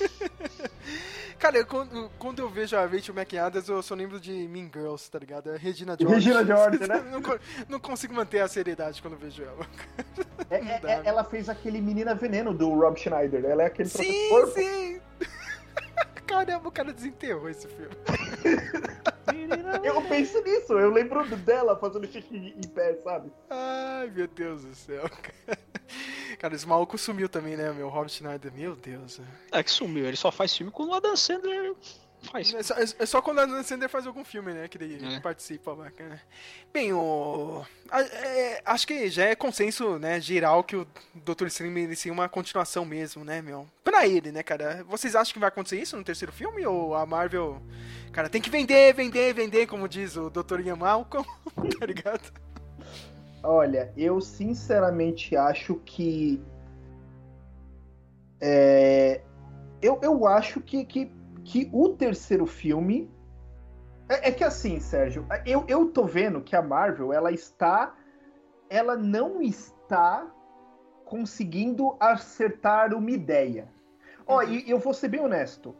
Cara, eu- quando, quando eu vejo a Rachel McAdams, eu só lembro de Mean Girls, tá ligado? É Regina George. Regina George, né? não, não consigo manter a seriedade quando eu vejo ela. É- é- dá, é- ela fez aquele Menina Veneno do Rob Schneider. Ela é aquele Sim, professor. sim! Caramba, o cara desenterrou esse filme. Eu penso nisso, eu lembro dela fazendo xixi em pé, sabe? Ai, meu Deus do céu. Cara, esse maluco sumiu também, né, meu? Rob Schneider, meu Deus. É que sumiu, ele só faz filme quando o Adam Sandler faz. É só, é só quando a Dan Sandler faz algum filme, né, que ele É. participa lá, cara. Bem, o... a- é, acho que já é consenso, né, geral que o Dr. Strange merecia uma continuação mesmo, né, meu? Pra ele, né, cara? Vocês acham que vai acontecer isso no terceiro filme? Ou a Marvel... Cara, tem que vender, vender, vender, como diz o Dr. Malcolm, tá ligado? Olha, eu sinceramente acho que. É, eu, eu acho que, que, que o terceiro filme. É, é que assim, Sérgio, eu, eu tô vendo que a Marvel ela está. Ela não está conseguindo acertar uma ideia. Ó, e eu vou ser bem honesto.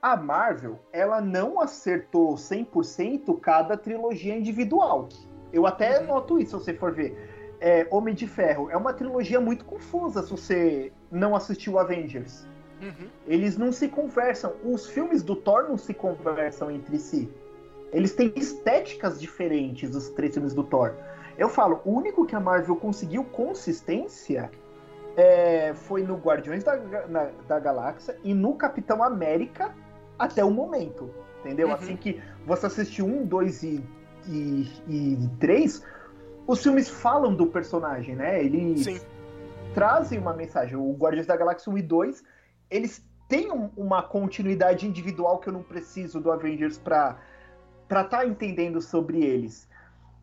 A Marvel, ela não acertou 100% cada trilogia individual. Eu até noto isso, se você for ver. É, Homem de Ferro é uma trilogia muito confusa se você não assistiu Avengers. Uhum. Eles não se conversam. Os filmes do Thor não se conversam entre si. Eles têm estéticas diferentes, os três filmes do Thor. Eu falo, o único que a Marvel conseguiu consistência é, foi no Guardiões da, na- da Galáxia e no Capitão América até o momento. Entendeu? Uhum. Assim que você assistiu um, dois e, e, e três, os filmes falam do personagem, né? Eles Sim. trazem uma mensagem. O Guardiões da Galáxia 1 e 2, eles têm um- uma continuidade individual que eu não preciso do Avengers pra estar tá entendendo sobre eles.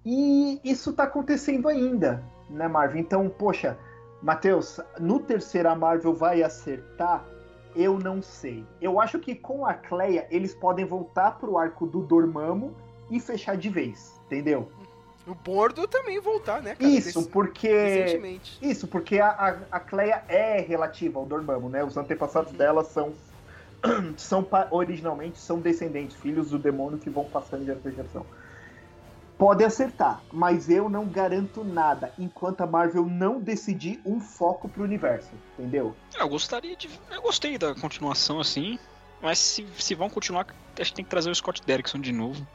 E isso tá acontecendo ainda, né, Marvel? Então, poxa, Matheus, no terceiro a Marvel vai acertar? Eu não sei. Eu acho que com a Cleia eles podem voltar pro arco do Dormammu e fechar de vez, entendeu? O Bordo também voltar, né, cara? Isso, Rec- porque isso, porque a, a, a Cleia é relativa ao Dormammu, né? Os antepassados dela são, são originalmente são descendentes, filhos do demônio que vão passando de geração em geração. Pode acertar, mas eu não garanto nada enquanto a Marvel não decidir um foco pro universo, entendeu? Eu gostaria de. Eu gostei da continuação assim. Mas se, se vão continuar, acho que tem que trazer o Scott Derrickson de novo.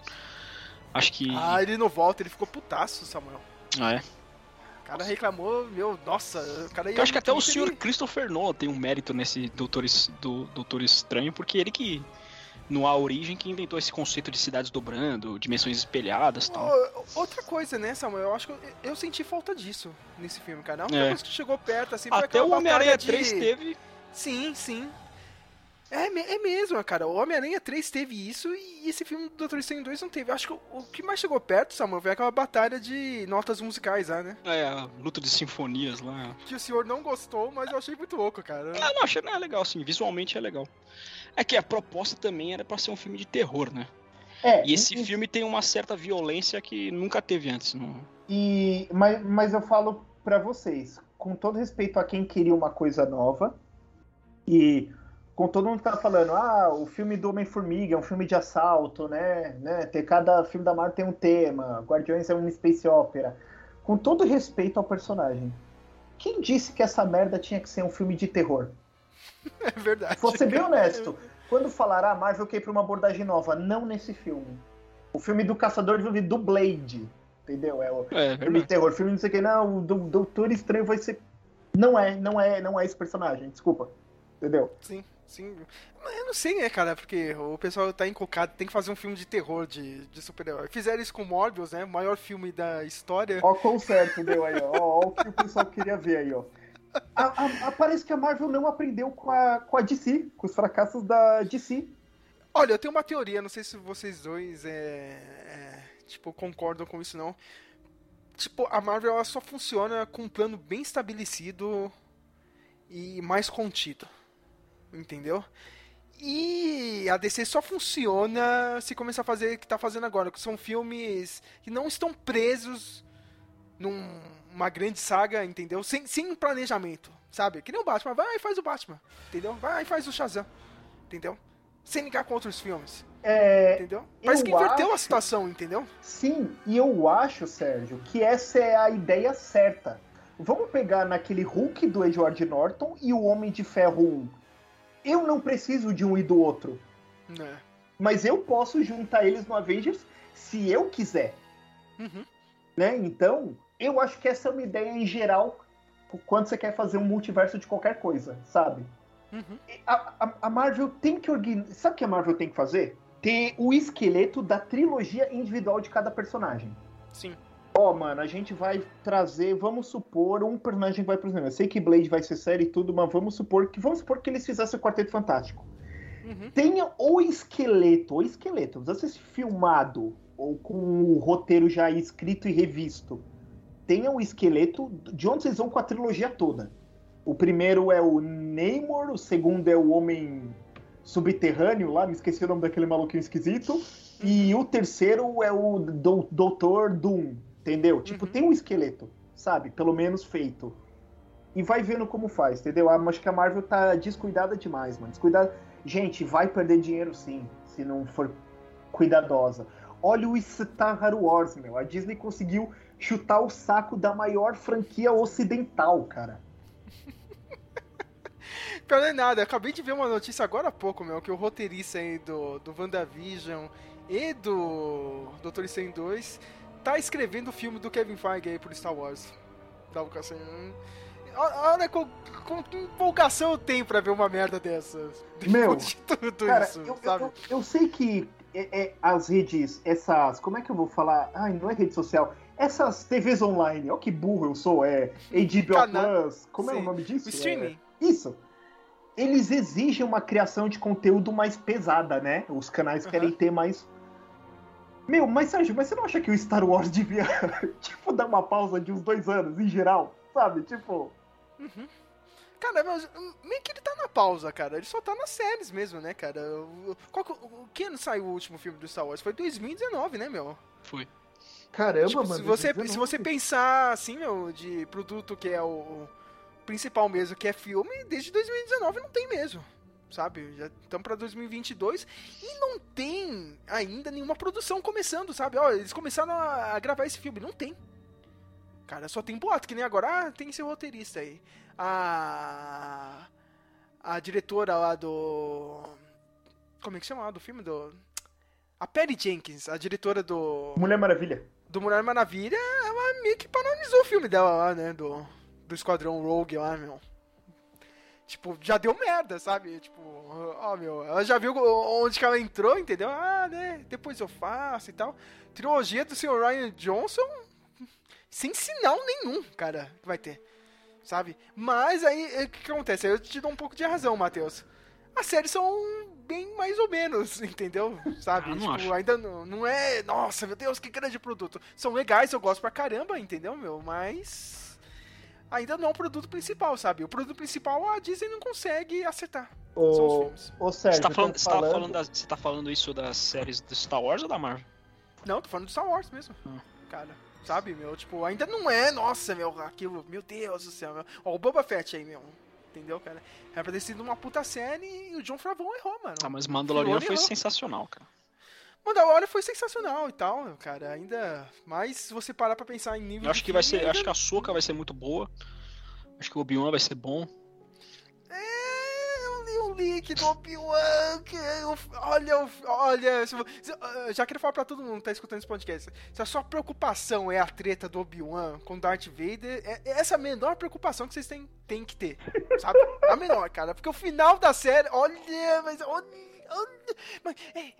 Acho que. Ah, ele não volta, ele ficou putaço, Samuel. Ah, é. O cara reclamou, meu, nossa, o cara Eu acho que até o senhor ele- Christopher Nolan tem um mérito nesse Doutor, do Doutor Estranho, porque ele que, no A Origem, que inventou esse conceito de cidades dobrando, dimensões espelhadas e tal. Outra coisa, né, Samuel? Eu acho que eu, eu senti falta disso nesse filme, cara. Única É. coisa que chegou perto, assim, Até o Homem-Aranha batalha 3 de... teve. Sim, sim. É, é mesmo, cara. O Homem-Aranha 3 teve isso e esse filme do Doutor Estranho 2 não teve. Acho que o, o que mais chegou perto, Samuel, foi aquela batalha de notas musicais lá, né? É, a luta de sinfonias lá. Que o senhor não gostou, mas eu achei muito louco, cara. Ah, não, achei não, é legal, assim, visualmente é legal. É que a proposta também era pra ser um filme de terror, né? É, E esse filme tem uma certa violência que nunca teve antes. Não... E, mas, mas eu falo pra vocês, com todo respeito a quem queria uma coisa nova, e com todo mundo que tá falando, ah, o filme do Homem-Formiga é um filme de assalto, né? né? Tem, cada filme da Marvel tem um tema, Guardiões é uma space opera. Com todo respeito ao personagem, quem disse que essa merda tinha que ser um filme de terror? É verdade. Vou ser bem honesto. Quando falar, ah, Marvel quer ir pra uma abordagem nova, não nesse filme. O filme do Caçador de do Blade, entendeu? É o, É, filme de terror, filme não sei o que, não, o do- Doutor Estranho vai ser. Não é, não é, não é esse personagem, desculpa. Entendeu? Sim, sim. Mas eu não sei, né, cara? Porque o pessoal tá encocado, tem que fazer um filme de terror de, de super-herói. Fizeram isso com Morbius, né? O maior filme da história. Ó, qual certo deu aí, ó. Ó, ó o que o pessoal queria ver aí, ó. A- a- a- parece que a Marvel não aprendeu com a, com a DC, com os fracassos da DC. Olha, eu tenho uma teoria, não sei se vocês dois é, é, tipo, concordam com isso não. Tipo, a Marvel ela só funciona com um plano bem estabelecido e mais contido. Entendeu? E a DC só funciona se começar a fazer o que tá fazendo agora, que são filmes que não estão presos numa grande saga, entendeu? Sem, sem planejamento, sabe? Que nem o Batman, vai e faz o Batman, entendeu? Vai e faz o Shazam, entendeu? Sem ligar com outros filmes, É, entendeu? Parece que inverteu a acho- situação, entendeu? Sim, e eu acho, Sérgio, que essa é a ideia certa. Vamos pegar naquele Hulk do Edward Norton e o Homem de Ferro 1. Eu não preciso de um e do outro, Né? mas eu posso juntar eles no Avengers se eu quiser. Uhum. Né? Então, eu acho que essa é uma ideia em geral quando você quer fazer um multiverso de qualquer coisa, sabe? Uhum. A, a, a Marvel tem que organizar. Sabe o que a Marvel tem que fazer? Ter o esqueleto da trilogia individual de cada personagem. Sim. Ó, mano, a gente vai trazer, vamos supor, um personagem vai pro cinema. Eu sei que Blade vai ser série e tudo, mas vamos supor que vamos supor que eles fizessem o Quarteto Fantástico. Uhum. Tenha o esqueleto, o esqueleto, precisa ser filmado ou com o roteiro já escrito e revisto. Tenha o esqueleto de onde vocês vão com a trilogia toda. O primeiro é o Namor, o segundo é o Homem Subterrâneo lá, me esqueci o nome daquele maluquinho esquisito. E o terceiro é o do, Doutor Doom, entendeu? Tipo, Uhum. tem um esqueleto, sabe? Pelo menos feito. E vai vendo como faz, entendeu? Ah, Acho que a Marvel tá descuidada demais, mano. Descuidada. Gente, vai perder dinheiro sim, se não for cuidadosa. Olha o Star Wars, meu. A Disney conseguiu chutar o saco da maior franquia ocidental, cara. Pior é nada, eu acabei de ver uma notícia agora há pouco, meu, que o roteirista aí do, do WandaVision e do Doutor Estranho 2 tá escrevendo o filme do Kevin Feige aí pro Star Wars. Dá um assim, hum. Olha com, com que empolgação eu tenho pra ver uma merda dessas. Meu, de tudo Cara, isso, eu, sabe? eu, eu sei que é- é, as redes, essas. Como é que eu vou falar? Ai, não é rede social. Essas TVs online, olha que burro eu sou, é HBO Canal- Plus, como é Sim. o nome disso? Streaming. É, isso. Eles exigem uma criação de conteúdo mais pesada, né? Os canais querem ter mais. Meu, mas Sérgio, mas você não acha que o Star Wars devia, tipo, dar uma pausa de uns dois anos, em geral? Sabe? Tipo. Cara, mas hum, meio que ele tá na pausa, cara. Ele só tá nas séries mesmo, né, cara? O- Qual, que- o que ano saiu o último filme do Star Wars? Foi 2019, né, meu? Foi. Caramba, Tipo, mano. se você, 19. se você pensar assim, meu, de produto que é o, o principal mesmo, que é filme, desde 2019 não tem mesmo. Sabe? Já estamos pra 2022 e não tem ainda nenhuma produção começando, sabe? Ó, eles começaram a, gravar esse filme, não tem. Cara, só tem boato, que nem agora, ah, tem esse roteirista aí. A. A diretora lá do. Como é que chama lá do filme? Do. A Patty Jenkins, a diretora do Mulher Maravilha. do Mulher Maravilha, ela meio que paralisou o filme dela lá, né? Do, do Esquadrão Rogue lá, meu. Tipo, já deu merda, sabe? Tipo, ó, meu, ela já viu onde que ela entrou, entendeu? Ah, né? Depois eu faço e tal. Trilogia do Sr. Ryan Johnson, sem sinal nenhum, cara, que vai ter. Sabe? Mas aí, o que, que acontece? Aí eu te dou um pouco de razão, Matheus. As séries são bem mais ou menos, entendeu? Sabe? Ah, tipo, acho. ainda não, não é. Nossa, meu Deus, que grande produto. São legais, eu gosto pra caramba, entendeu, meu? Mas. Ainda não é o produto principal, sabe? O produto principal a Disney não consegue acertar. São os Ô, filmes. ô Sérgio, Você tá falando, você, tá falando das- você tá falando isso das séries do Star Wars ou da Marvel? Não, tô falando de Star Wars mesmo. Hum. Cara, sabe, meu? Tipo, ainda não é, nossa, meu, aquilo, meu Deus do céu, meu. Ó, o Boba Fett aí, meu. Entendeu, cara? Era pra ter sido uma puta série e o John Favreau errou, mano. Ah, mas Mandalorian foi errou. sensacional, cara. Mandalorian foi sensacional e tal, cara. Ainda. Mas se você parar pra pensar em nível. Eu acho de que vai ser, acho ainda- que a Soca vai ser muito boa. Acho que o Obi-Wan vai ser bom. É, eu li um leak do Obi-Wan, olha, olha, se, já quero falar pra todo mundo que tá escutando esse podcast, se a sua preocupação é a treta do Obi-Wan com Darth Vader, é, é essa a menor preocupação que vocês têm, têm que ter, sabe? A menor, cara, porque o final da série, olha, mas olha, olha, mas, é,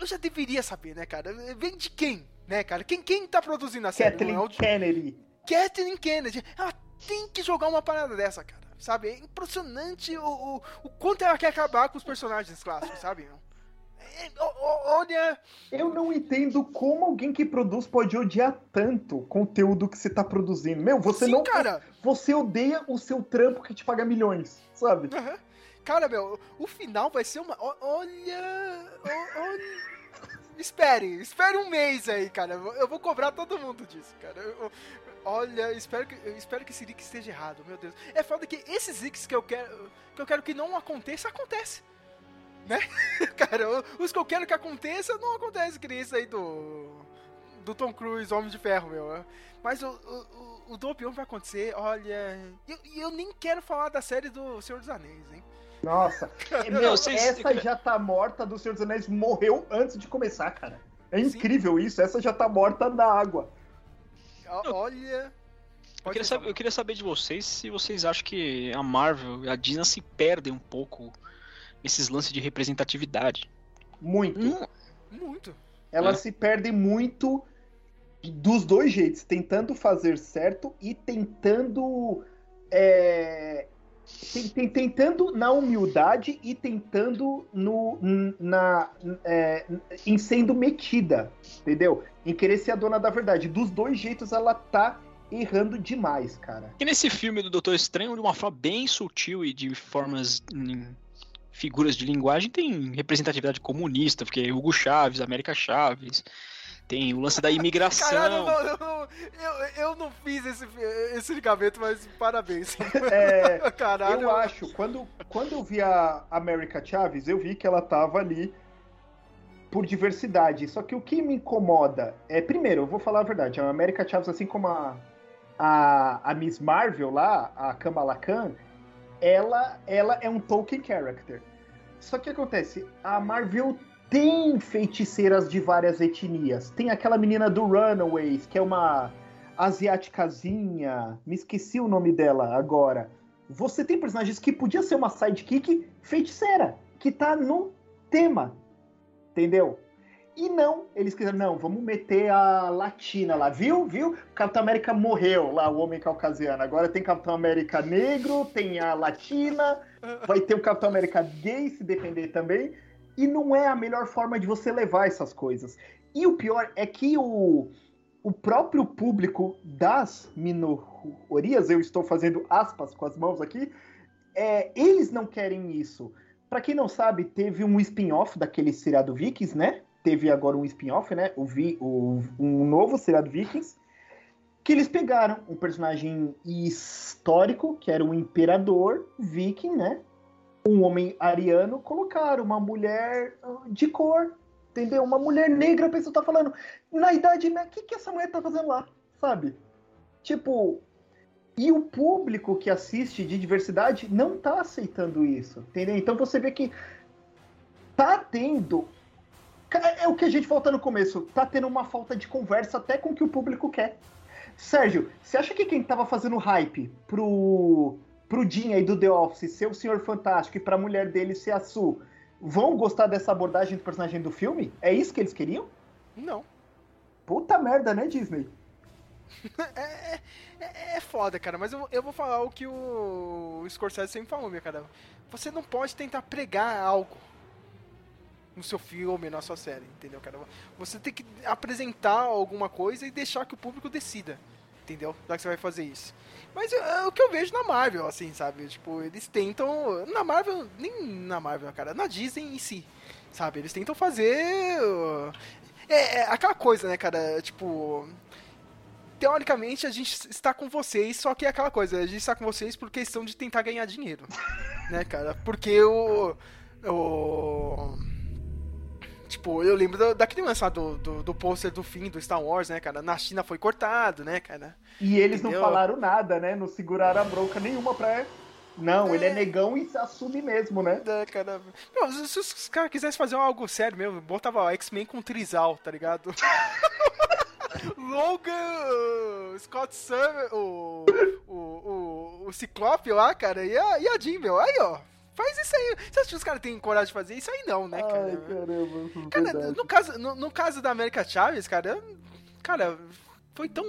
eu já deveria saber, né, cara? Vem de quem, né, cara? Quem, quem tá produzindo a série? Kathleen Não é Kennedy. Kathleen Kennedy, ela tem que jogar uma parada dessa, cara. Sabe? É impressionante o, o, o quanto ela quer acabar com os personagens clássicos, sabe? É, o- olha. Eu não entendo como alguém que produz pode odiar tanto o conteúdo que você tá produzindo. Meu, você Sim, não. cara. Você odeia o seu trampo que te paga milhões, sabe? Aham. Cara, meu, o final vai ser uma. o- Olha. o- olha. Espere, espere um mês aí, cara. Eu vou cobrar todo mundo disso, cara. Eu- olha, espero que, espero que esse leak esteja errado, meu Deus. É foda que esses leaks que eu quero que eu quero que não aconteça, acontece. Né? cara, o- os que eu quero que aconteça, não acontece, que nem esse aí do. Do Tom Cruise, Homem de Ferro, meu. Mas o, o, o Obi-Wan vai acontecer, olha. E eu, eu nem quero falar da série do Senhor dos Anéis, hein? Nossa. Não, meu, essa já tá morta do Senhor dos Anéis morreu antes de começar, cara. É incrível isso, essa já tá morta na água. Olha. Eu queria, saber, eu queria saber de vocês se vocês acham que a Marvel e a Disney se perdem um pouco nesses lances de representatividade. Muito. Não, Muito. Elas É. se perdem muito dos dois jeitos, tentando fazer certo e tentando. é, tem- tem- tentando na humildade e tentando no, na, é, em sendo metida, entendeu? Em querer ser a dona da verdade. Dos dois jeitos ela tá errando demais, cara. E nesse filme do Doutor Estranho, de uma forma bem sutil e de formas. figuras de linguagem, tem representatividade comunista, porque Hugo Chaves, América Chaves, tem o lance da imigração. Caralho, eu não, eu, não- eu, eu não fiz esse, esse ligamento, mas parabéns. É, Caralho. eu acho, quando, quando eu vi a América Chaves, eu vi que ela tava ali por diversidade. Só que o que me incomoda é, primeiro, eu vou falar a verdade, a América Chaves, assim como a, a, a Miss Marvel lá, a Kamala Khan, ela, ela é um Tolkien character. Só que acontece, a Marvel tem feiticeiras de várias etnias. Tem aquela menina do Runaways, que é uma asiáticazinha. Me esqueci o nome dela agora. Você tem personagens que podia ser uma sidekick feiticeira, que tá no tema. Entendeu? E não, eles quiseram, não, vamos meter a latina lá, viu? Viu? Capitão América morreu lá, o homem caucasiano. Agora tem Capitão América negro, tem a latina, vai ter o Capitão América gay se defender também. E não é a melhor forma de você levar essas coisas. E o pior é que o, o próprio público das minorias, eu estou fazendo aspas com as mãos aqui, é, eles não querem isso. Pra quem não sabe, teve um spin-off daquele seriado Vikings, né? Teve agora um spin-off, né? O, Vi, o, um novo seriado Vikings. Que eles pegaram um personagem histórico, que era um imperador viking, né? Um homem ariano, colocaram uma mulher ah, de cor, entendeu? Uma mulher negra, a pessoa tá falando, na idade? O que, que essa mulher tá fazendo lá? Sabe? Tipo, e o público que assiste de diversidade não tá aceitando isso, entendeu? Então você vê que tá tendo. É o que a gente falta no começo, tá tendo uma falta de conversa até com o que o público quer. Sérgio, você acha que quem tava fazendo hype pro, pro Jim aí do The Office ser o Senhor Fantástico e pra mulher dele ser a Sue vão gostar dessa abordagem do personagem do filme? É isso que eles queriam? Não. Puta merda, né, Disney? É, é, é foda, cara, mas eu, eu vou falar o que o Scorsese sempre falou, meu cara. Você não pode tentar pregar algo no seu filme, na sua série, entendeu, cara? Você tem que apresentar alguma coisa e deixar que o público decida, entendeu? Já que você vai fazer isso. Mas é, é o que eu vejo na Marvel, assim, sabe? Tipo, eles tentam. Na Marvel, nem na Marvel, cara, na Disney em si, sabe? Eles tentam fazer. uh, É, é aquela coisa, né, cara? Tipo teoricamente a gente está com vocês, só que é aquela coisa, a gente está com vocês por questão de tentar ganhar dinheiro, né, cara? Porque o. o tipo, eu lembro da- daquele lance lá do, do, do pôster do fim do Star Wars, né, cara? Na China foi cortado, né, cara? E eles Entendeu? não falaram nada, né? Não seguraram a bronca nenhuma pra. Não, ele é negão e se assume mesmo, né? É, cara. Meu, se, se os caras quisessem fazer algo sério mesmo, botava X-Men com Trizal, tá ligado? Logan, Scott Summer, o, o, o, o Ciclope lá, cara, e a, e a Jean, meu. Aí, ó. Faz isso aí. Você acha que os caras têm coragem de fazer isso aí? Não, né, cara? Ai, caramba. Cara, verdade. no caso, no, no caso da América Chaves, cara, eu- cara, foi tão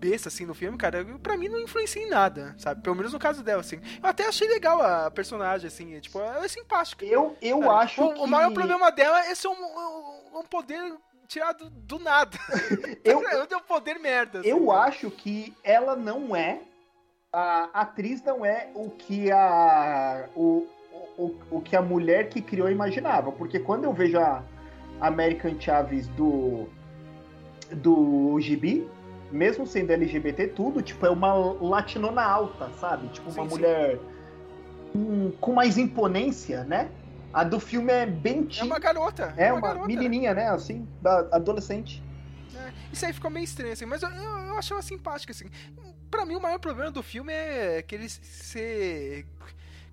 besta assim no filme, cara, pra mim não influencia em nada, sabe? Pelo menos no caso dela, assim. Eu até achei legal a personagem, assim, tipo, ela é simpática. Eu, eu cara. acho o, que. o maior problema dela é ser um, um, um poder tirado do nada. Eu- eu tenho um poder merda. assim, Eu cara. acho que ela não é. A atriz não é o que a. O, o, o que a mulher que criou imaginava. Porque quando eu vejo a American Chaves do. Do Gibi, mesmo sendo LGBT, tudo, tipo, é uma latinona alta, sabe? Tipo, uma Sim, sim. mulher com, com mais imponência, né? A do filme é bem É teen, uma garota. é uma, garota. menininha, né? Assim, da adolescente. É, isso aí ficou meio estranho, assim, mas eu, eu, eu achei ela simpática, assim. Pra mim, o maior problema do filme é que ele ser.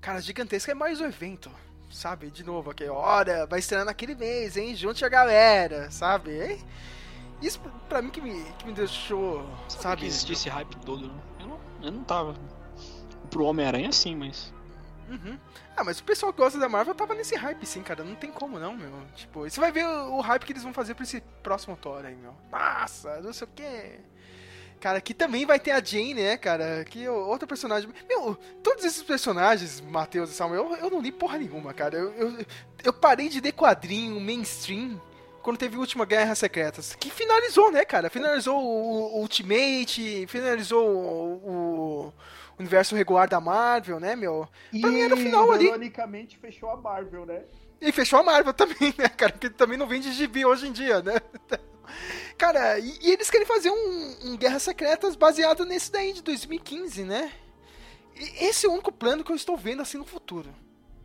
Cara, gigantesco é mais o evento, sabe? De novo, aqui, hora, vai estrear naquele mês, hein? Junte a galera, sabe? Isso pra mim que me, que me deixou, Sabe, sabe? que existia esse hype todo, né? Eu não, eu não tava. Pro Homem-Aranha sim, mas. Uhum. Ah, mas o pessoal que gosta da Marvel tava nesse hype sim, cara. Não tem como não, meu. Tipo, você vai ver o, o hype que eles vão fazer pra esse próximo Thor aí, meu. Nossa, não sei o que. Cara, aqui também vai ter a Jane, né, cara? Que é outra personagem. Meu, todos esses personagens, Matheus e Samuel, eu, eu não li porra nenhuma, cara. Eu, eu, eu parei de ler quadrinho mainstream quando teve a última Guerra Secretas. Que finalizou, né, cara? Finalizou o, o Ultimate, finalizou o, o universo regular da Marvel, né, meu? Pra mim era o final ali. ironicamente, fechou a Marvel, né? E fechou a Marvel também, né, cara? Porque também não vende gibi hoje em dia, né? Cara, e, e eles querem fazer um, um Guerras Secretas baseado nesse daí de 2015, né? E esse é o único plano que eu estou vendo assim no futuro.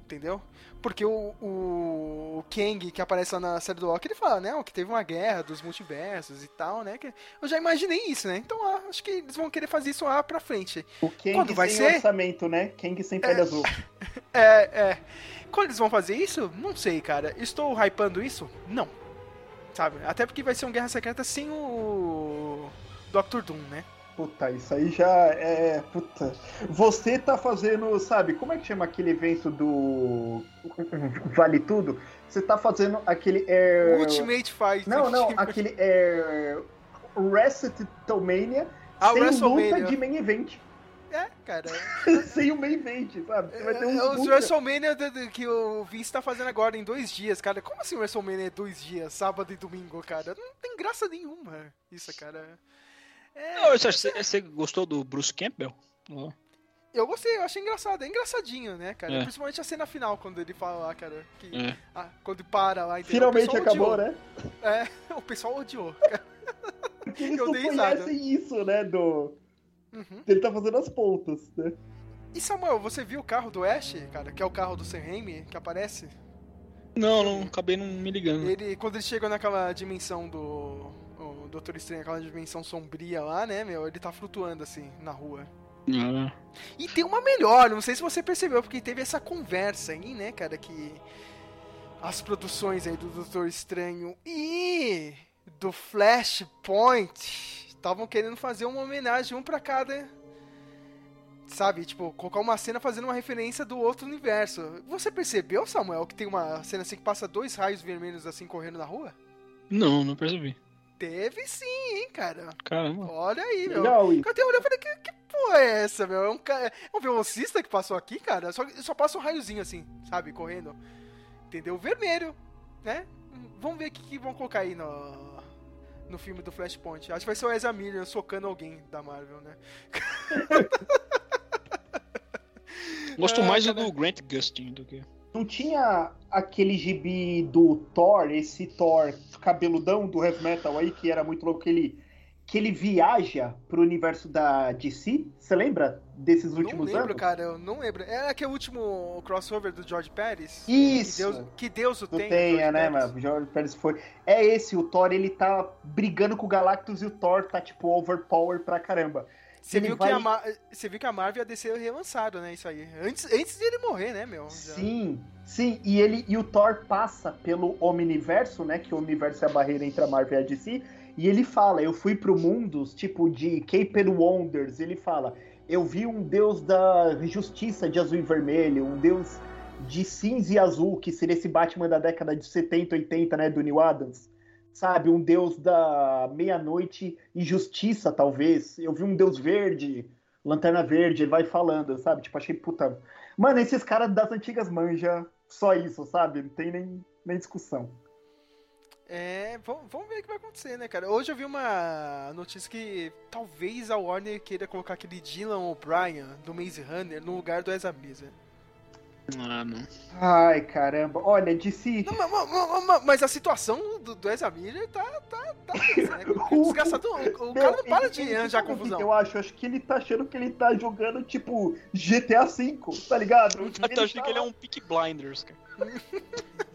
Entendeu? Porque o, o Kang, que aparece lá na série do Loki, ele fala, né? Que teve uma guerra dos multiversos e tal, né? Que eu já imaginei isso, né? Então ah, acho que eles vão querer fazer isso lá pra frente. O Kang Quando vai sem ser? orçamento, né? Kang sem pele azul. É, é. Quando eles vão fazer isso? Não sei, cara. Estou hypando isso? Não. Sabe? Até porque vai ser um Guerra Secreta sem o. Doctor Doom, né? Puta, isso aí já é. Puta. Você tá fazendo, sabe, como é que chama aquele evento do. Vale Tudo? Você tá fazendo aquele. É... Ultimate Fight. Não, não, aquele. É... WrestleMania Ah, sem WrestleMania. luta de main event. É, cara. sem o main event, sabe? Você vai ter um. É, Os puta- WrestleMania do- do- que o Vince tá fazendo agora em dois dias, cara. Como assim WrestleMania é dois dias, sábado e domingo, cara? Não tem graça nenhuma isso, cara. É, Não, você, você- você gostou do Bruce Campbell? Eu gostei, eu achei engraçado. É engraçadinho, né, cara? É. Principalmente a cena final, quando ele fala lá, cara. Que, É. ah, quando para lá. entendeu? Finalmente O acabou, odiou. né? É, o pessoal odiou. cara. Porque eles Eu não conhecem isso, né? Do. Uhum. Ele tá fazendo as pontas, né? E Samuel, você viu o carro do Ash, cara? Que é o carro do Sam Raimi, que aparece? Não, não, acabei não me ligando. Ele, quando ele chega naquela dimensão do. O Doutor Estranho, aquela dimensão sombria lá, né, meu? Ele tá flutuando assim na rua. Ah, E tem uma melhor, não sei se você percebeu, porque teve essa conversa aí, né, cara, que as produções aí do Doutor Estranho e do Flashpoint estavam querendo fazer uma homenagem um pra cada. Sabe, tipo, colocar uma cena fazendo uma referência do outro universo. Você percebeu, Samuel, que tem uma cena assim que passa dois raios vermelhos assim correndo na rua? não, não percebi. Teve sim, hein, cara. Caramba. Olha aí, meu. Legal. Eu até olhei e falei, que, que porra é essa, meu? É um, é um velocista que passou aqui, cara? Só, só passa um raiozinho assim, sabe? Correndo. Entendeu? Vermelho, né? Vamos ver o que, que vão colocar aí no, no filme do Flashpoint. Acho que vai ser o Ezra Miller socando alguém da Marvel, né? Gosto Ah, mais cara. do Grant Gustin do que. Não tinha aquele gibi do Thor, esse Thor cabeludão do heavy metal aí, que era muito louco, que ele, que ele viaja pro universo da DC? Você lembra desses Não últimos lembro, anos? cara. Eu não lembro. É aquele último crossover do George Pérez? Isso! Que Deus, que Deus o Não tenha. tenha, George né, Pérez. mano? O Jorge Pérez foi. É esse, o Thor, ele tá brigando com o Galactus e o Thor tá, tipo, overpower pra caramba. Você viu, vai- você viu que a Marvel ia descer relançado, né? Isso aí. Antes, antes de ele morrer, né, meu? Já- Sim, sim, e ele e o Thor passa pelo Omniverso, né? Que o universo é a barreira entre a Marvel e a DC, e ele fala: Eu fui pro mundos tipo de Cape Wonders. Ele fala: Eu vi um deus da justiça de azul e vermelho, um deus de cinza e azul, que seria esse Batman da década de 70, 80, né? Do New Adams. Sabe, um deus da meia-noite e justiça, talvez. Eu vi um deus verde, lanterna verde, ele vai falando, sabe? Tipo, achei puta. Mano, esses caras das antigas manja só isso, sabe? Não tem nem, nem discussão. É, vamos, ver o que vai acontecer, né, cara? Hoje eu vi uma notícia que talvez a Warner queira colocar aquele Dylan O'Brien do Maze Runner no lugar do Ezra Miller. Ah, não. Ai, caramba. Olha, DC. Não, mas, mas- mas- mas a situação do, do Ezra Miller tá, tá, tá né? O desgraçado, o, o cara não para de ele- arranjar sabe o que confusão. Eu acho, acho que ele tá achando que ele tá jogando, tipo, GTA V, tá ligado? Eu tô achando que ele é um Peak Blinders, cara.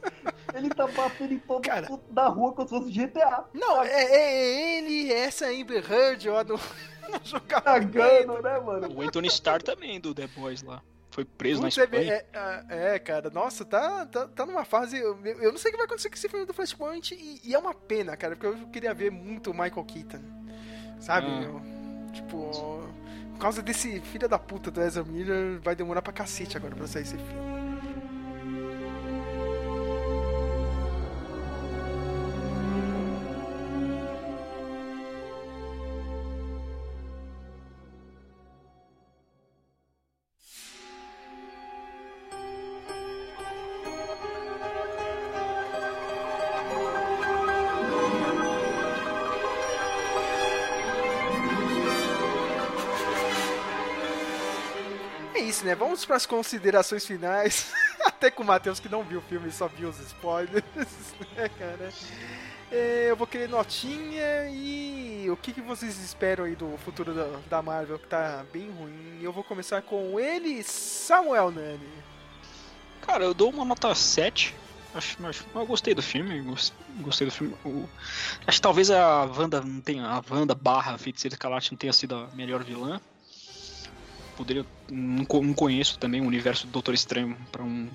Ele tá batendo em todo Cara. mundo da rua como se fosse GTA. Não, é, é ele, essa Amber Heard, ó, no, no jogar Cagando, né, mano? O Anthony Starr também, do The Boys lá. Foi preso Putz, na é, Espanha. é, é, cara, nossa, tá, tá, tá numa fase. Eu, eu não sei o que vai acontecer com esse filme do Flashpoint e, e é uma pena, cara, porque eu queria ver muito o Michael Keaton. Sabe? Ah. meu? Tipo, por causa desse filho da puta do Ezra Miller, vai demorar pra cacete agora pra sair esse filme. Vamos para as considerações finais. Até com o Matheus que não viu o filme, só viu os spoilers, né, cara? É, eu vou querer notinha e o que, que vocês esperam aí do futuro da, da Marvel, que tá bem ruim. Eu vou começar com ele, Samuel Nani. Cara, eu dou uma nota 7. Acho, acho, eu gostei do filme, gos- gostei do filme. Acho que talvez a Wanda não tenha, a Wanda barra Feiticeira Escarlate não tenha sido a melhor vilã. Poderia, não, co- não conheço também o universo do Doutor Estranho para um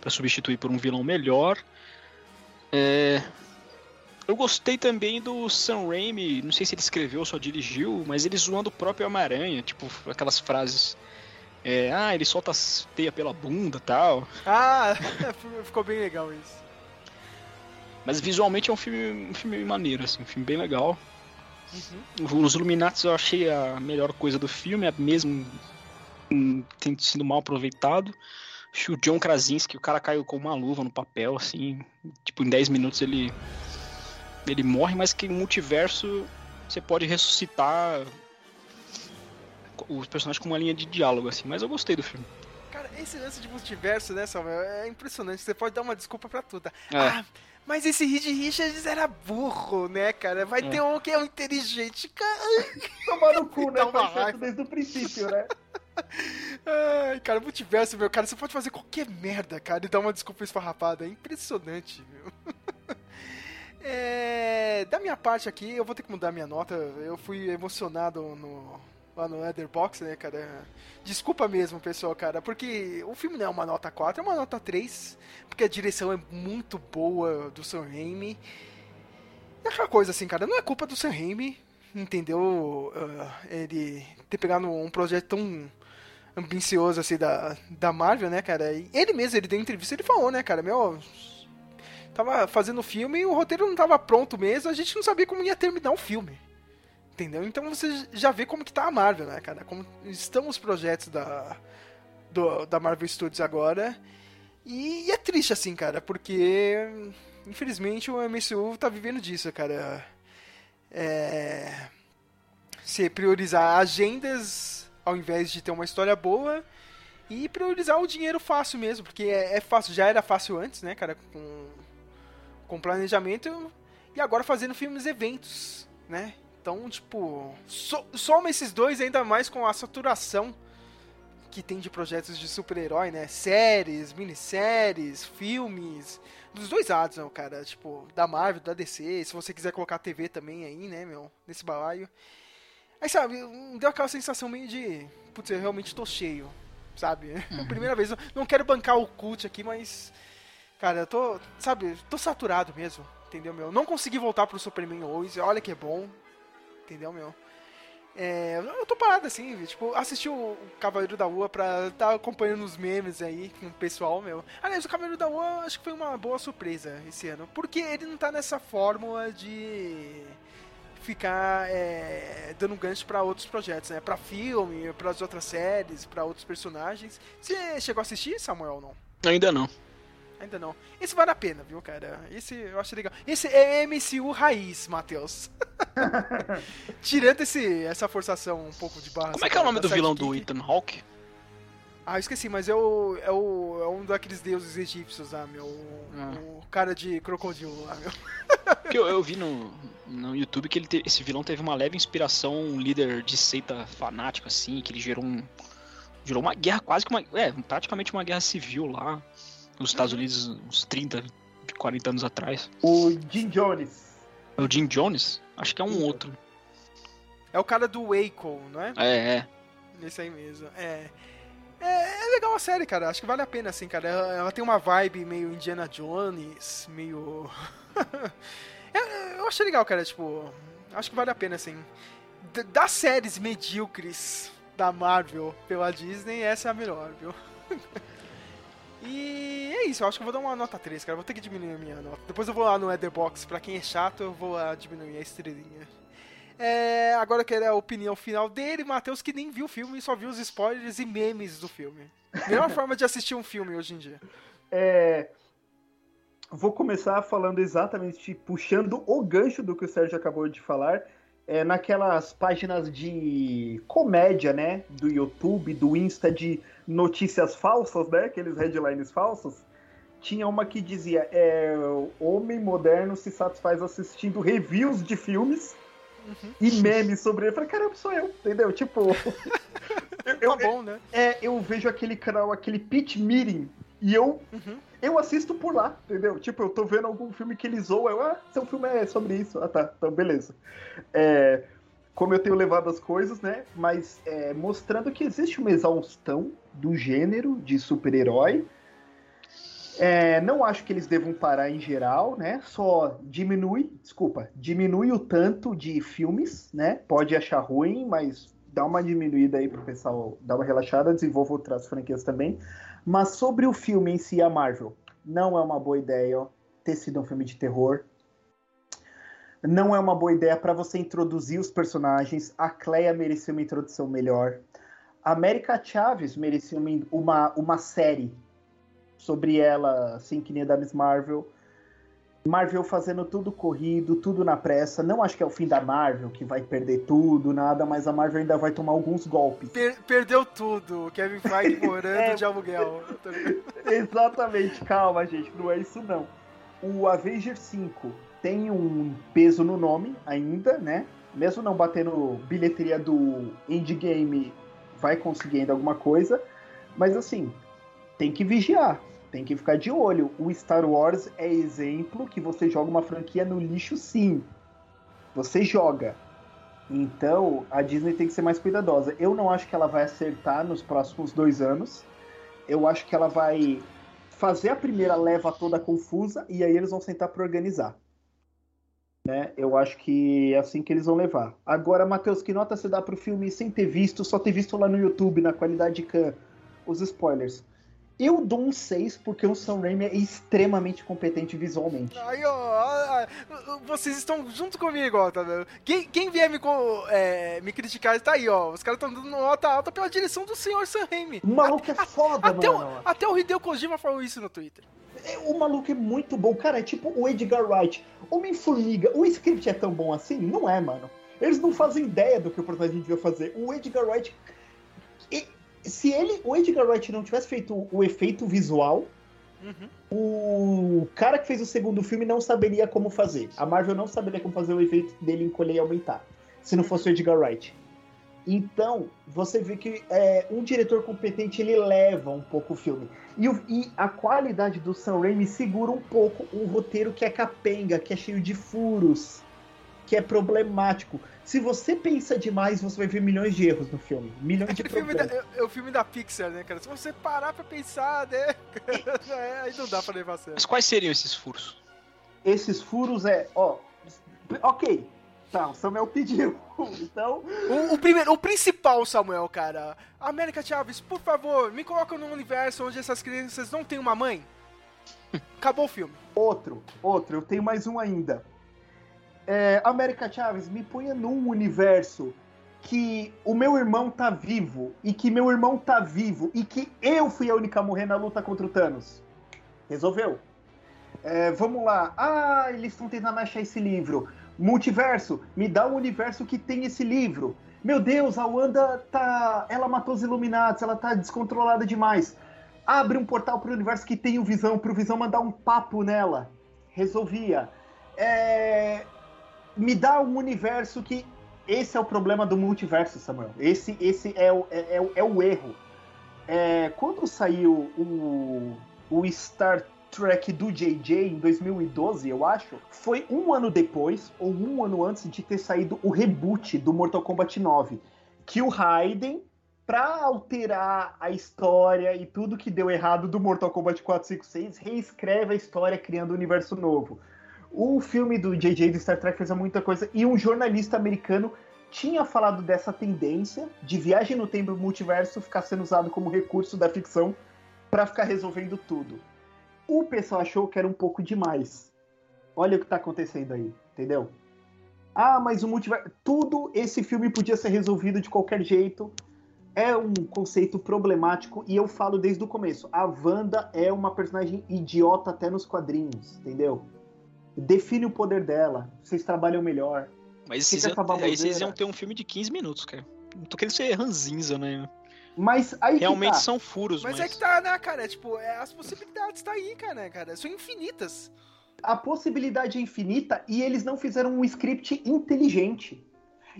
para substituir por um vilão melhor. É, eu gostei também do Sam Raimi, não sei se ele escreveu ou só dirigiu, mas ele zoando o próprio Homem-Aranha, tipo aquelas frases é, ah, ele solta as teia pela bunda e tal. Ah, ficou bem legal isso. Mas visualmente é um filme, um filme maneiro, assim, um filme bem legal. Uhum. Os Illuminates eu achei a melhor coisa do filme, é mesmo hum, tem sido mal aproveitado. O John Krasinski, o cara caiu com uma luva no papel, assim, tipo, em 10 minutos ele ele morre, mas que multiverso você pode ressuscitar os personagens com uma linha de diálogo, assim, mas eu gostei do filme. Cara, esse lance de multiverso, né, Samuel, é impressionante. Você pode dar uma desculpa pra tudo. É. Ah, mas esse Reed Richards era burro, né, cara? Vai ter um que é um inteligente, cara. Tomar no cu, né? Raiva. desde o princípio, né? Ai, cara, multiverso, meu, cara, você pode fazer qualquer merda, cara, e dar uma desculpa esfarrapada. É impressionante, meu. É, da minha parte aqui, eu vou ter que mudar minha nota. Eu fui emocionado no, lá no Letterboxd, né, cara? Desculpa mesmo, pessoal, cara, porque o filme não é uma nota 4, é uma nota 3, porque a direção é muito boa do Sam Raimi. E aquela coisa assim, cara, não é culpa do Sam Raimi, entendeu? Ah, ele ter pegado um projeto tão ambicioso assim da, da Marvel, né, cara? E ele mesmo, ele deu entrevista, ele falou, né, cara, meu, tava fazendo o filme e o roteiro não tava pronto mesmo, a gente não sabia como ia terminar o filme. Entendeu? Então você já vê como que tá a Marvel, né, cara? Como estão os projetos da do- da Marvel Studios agora. E, e é triste assim, cara, porque infelizmente o MCU tá vivendo disso, cara. É se priorizar agendas ao invés de ter uma história boa e priorizar o dinheiro fácil mesmo, porque é, é fácil, já era fácil antes, né, cara, com, com planejamento e agora fazendo filmes eventos, né? Então, tipo, so, soma esses dois ainda mais com a saturação que tem de projetos de super-herói, né? Séries, minisséries, filmes, dos dois lados, né, cara? Tipo, da Marvel, da DC, se você quiser colocar TV também aí, né, meu? Nesse balaio. Aí, sabe, um- deu aquela sensação meio de. Putz, eu realmente tô cheio, sabe? Primeira vez. Não quero bancar o cult aqui, mas. Cara, eu tô. Sabe, tô saturado mesmo, entendeu, meu? Não consegui voltar pro Superman hoje, olha que é bom, entendeu, meu? É, eu tô parado assim, tipo, assisti o Cavaleiro da Lua pra tá acompanhando os memes aí com o pessoal, meu. Aliás, o Cavaleiro da Lua acho que foi uma boa surpresa esse ano, porque ele não tá nessa fórmula de ficar é, dando gancho pra outros projetos, né? Pra filme, pras outras séries, pra outros personagens. Você chegou a assistir, Samuel, ou não? Ainda não. Ainda não. Esse vale a pena, viu, cara? Esse eu acho legal. Esse é MCU raiz, Matheus. Tirando esse, essa forçação um pouco de barra. Como é que é o nome do vilão do. Ethan Hawke? Ah, eu esqueci, mas é, o, é, o, é um daqueles deuses egípcios lá, meu. Ah. O cara de crocodilo lá, meu. Porque eu, eu vi no, no YouTube que ele te- esse vilão teve uma leve inspiração, um líder de seita fanático, assim, que ele gerou um. Gerou uma guerra, quase que uma. É, praticamente uma guerra civil lá nos Estados Unidos, uns 30, 40 anos atrás. O Jim Jones. É o Jim Jones? Acho que é um outro. É o cara do Waco, não é? É, é. Nesse aí mesmo. É. É, série, cara. Acho que vale a pena, assim, cara. Ela, ela tem uma vibe meio Indiana Jones, meio. eu, eu achei legal, cara. Tipo, acho que vale a pena, assim. D- das séries medíocres da Marvel pela Disney, essa é a melhor, viu? e é isso, eu acho que eu vou dar uma nota 3, cara. Vou ter que diminuir a minha nota. Depois eu vou lá no Etherbox, pra quem é chato, eu vou lá diminuir a estrelinha. É, agora eu quero a opinião final dele, Matheus, que nem viu o filme e só viu os spoilers e memes do filme. Melhor forma de assistir um filme hoje em dia. É, Vou começar falando exatamente, puxando o gancho do que o Sérgio acabou de falar. É, naquelas páginas de comédia, né? Do YouTube, do Insta de notícias falsas, né? Aqueles headlines falsos. Tinha uma que dizia: é, homem moderno se satisfaz assistindo reviews de filmes e memes sobre ele. Eu falei, caramba, sou eu, entendeu? Tipo. eu, Tá bom, né? é, eu vejo aquele canal, aquele Pitch Meeting, e eu, Uhum. eu assisto por lá, entendeu? Tipo, eu tô vendo algum filme que eles zoam, eu, ah, seu filme é sobre isso. Ah, tá, então beleza. É, como eu tenho levado as coisas, né? Mas é, mostrando que existe uma exaustão do gênero de super-herói. É, não acho que eles devam parar em geral, né? Só diminui, desculpa, diminui o tanto de filmes, né? Pode achar ruim, mas dá uma diminuída aí pro pessoal dar uma relaxada, desenvolva outras franquias também. Mas sobre o filme em si, a Marvel, não é uma boa ideia ter sido um filme de terror. Não é uma boa ideia para você introduzir os personagens. A Cleia merecia uma introdução melhor. A América Chaves merecia uma, uma, uma série sobre ela, assim, que nem a da Miss Marvel. Marvel fazendo tudo corrido, tudo na pressa. Não acho que é o fim da Marvel, que vai perder tudo, nada, mas a Marvel ainda vai tomar alguns golpes. Per- perdeu tudo. O Kevin Feige morando É. de aluguel. Exatamente, calma, gente, não é isso não. O Avenger 5 tem um peso no nome ainda, né? Mesmo não batendo bilheteria do Endgame, vai conseguindo alguma coisa. Mas assim, tem que vigiar, tem que ficar de olho. O Star Wars é exemplo que você joga uma franquia no lixo sim. Você joga. Então, a Disney tem que ser mais cuidadosa. Eu não acho que ela vai acertar nos próximos dois anos. Eu acho que ela vai fazer a primeira leva toda confusa e aí eles vão sentar para organizar. Né? Eu acho que é assim que eles vão levar. Agora, Matheus, que nota você dá pro filme sem ter visto, só ter visto lá no YouTube, na qualidade can, os spoilers? Eu dou um 6 porque o Sam Raimi é extremamente competente visualmente. Aí, ó, vocês estão junto comigo, ó, tá vendo? Quem, quem vier me, é, me criticar, tá aí, ó. Os caras estão dando nota alta pela direção do senhor Sam Raimi. O maluco é foda, Até o, mano. até o Hideo Kojima falou isso no Twitter. É, O maluco é muito bom. Cara, é tipo o Edgar Wright. Homem-Formiga. O script é tão bom assim? Não é, mano. Eles não fazem ideia do que o personagem devia fazer. O Edgar Wright. Se ele, o Edgar Wright não tivesse feito o efeito visual, o cara que fez o segundo filme não saberia como fazer. A Marvel não saberia como fazer o efeito dele encolher e aumentar. Se não fosse o Edgar Wright. Então, você vê que é, um diretor competente ele leva um pouco o filme. E, o- e a qualidade do Sam Raimi segura um pouco um roteiro que é capenga, que é cheio de furos, que é problemático. Se você pensa demais, você vai ver milhões de erros no filme. Milhões de É, filme da, é, é o filme da Pixar, né, cara? Se você parar pra pensar, né? é, aí não dá pra levar a sério. Mas quais seriam esses furos? Esses furos é, ó, ok, tá, o Samuel pediu, então O, o primeiro, o principal, Samuel, cara. América Chaves, por favor, me coloca num universo onde essas crianças não têm uma mãe. Acabou o filme. Outro, outro, eu tenho mais um ainda. É, América Chaves, me ponha num universo que o meu irmão tá vivo, e que meu irmão tá vivo, e que eu fui a única a morrer na luta contra o Thanos. Resolveu. É, vamos lá. Ah, eles estão tentando achar esse livro. Multiverso, me dá um universo que tem esse livro. Meu Deus, a Wanda tá. Ela matou os Illuminati, ela tá descontrolada demais. Abre um portal pro universo que tem o Visão, pro Visão mandar um papo nela. Resolvia. É, Me dá um universo que. Esse é o problema do multiverso, Samuel. Esse, esse é, o, é, é é o erro. É, quando saiu o, o Star Trek do JJ em 2012, eu acho, foi um ano depois, ou um ano antes de ter saído o reboot do Mortal Kombat 9. Que o Raiden pra alterar a história e tudo que deu errado do Mortal Kombat 456, reescreve a história criando um universo novo. O filme do JJ do Star Trek fez muita coisa e um jornalista americano tinha falado dessa tendência de viagem no tempo e multiverso ficar sendo usado como recurso da ficção pra ficar resolvendo tudo. O pessoal achou que era um pouco demais. Olha o que tá acontecendo aí, entendeu? Ah, mas o multiverso. Tudo esse filme podia ser resolvido de qualquer jeito. É um conceito problemático e eu falo desde o começo. A Wanda é uma personagem idiota até nos quadrinhos, entendeu? Define o poder dela. Vocês trabalham melhor. Mas esses iam, aí vocês iam ter um filme de 15 minutos, cara. Não tô querendo ser ranzinza, né? Mas aí que Realmente tá. são furos, Mas mas... é que tá, né, cara? Tipo, é, as possibilidades tá aí, cara, cara. São infinitas. a possibilidade é infinita e eles não fizeram um script inteligente.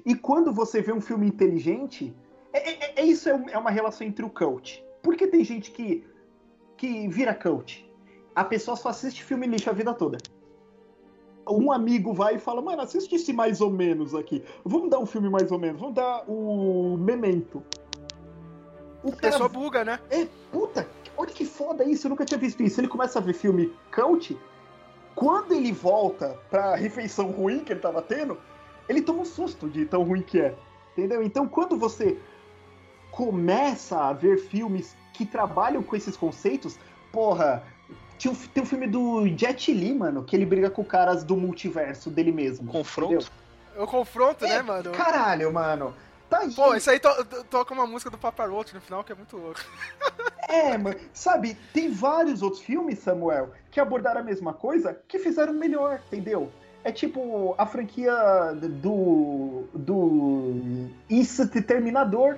E quando você vê um filme inteligente, é, é- é- isso é, um- é uma relação entre o coach. Porque tem gente que, que vira coach. A pessoa só assiste filme lixo a vida toda. Um amigo vai e fala, mano, assiste esse mais ou menos aqui. Vamos dar um filme mais ou menos. Vamos dar o Memento. O A pessoa buga, né? é, puta, olha que foda isso, eu nunca tinha visto isso. Ele começa a ver filme cult, quando ele volta pra refeição ruim que ele tava tendo, ele toma um susto de tão ruim que é. Entendeu? Então quando você começa a ver filmes que trabalham com esses conceitos, porra, tinha um- tem um filme do Jet Li, mano, que ele briga com caras do multiverso dele mesmo. Confronto? entendeu? Eu confronto, É, né, mano? Caralho, mano. Tá aí. Pô, isso aí to- to- toca uma música do Papa Roach no final que é muito louco. É, mano, sabe, tem vários outros filmes, Samuel, que abordaram a mesma coisa, que fizeram melhor, entendeu? É tipo a franquia do. do. Isso Terminador.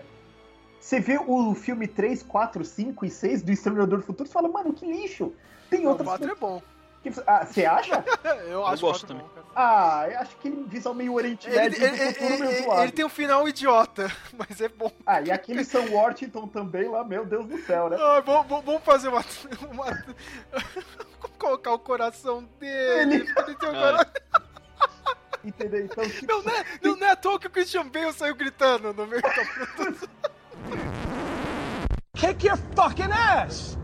Você vê o filme 3, 4, 5 e 6 do Exterminador do Futuro e fala, mano, que lixo. Tem O outras. 4 é bom. que- Ah, você acha? Eu acho gosto o 4 também. bom. Ah, eu acho que ele visual meio Oriente Ele, Médio ele- ele- ele- ele tem um final idiota, mas é bom. Ah, e aquele Sam Worthington também lá, meu Deus do céu, né? Ah, vamos, vamos- fazer uma. uma... Vamos colocar o coração dele. Ele- tem um Ah. coração. Entendeu? Então, tipo, Não, não, é, não, não é à toa que o Christian Bale saiu gritando no meio da Kick your fucking ass!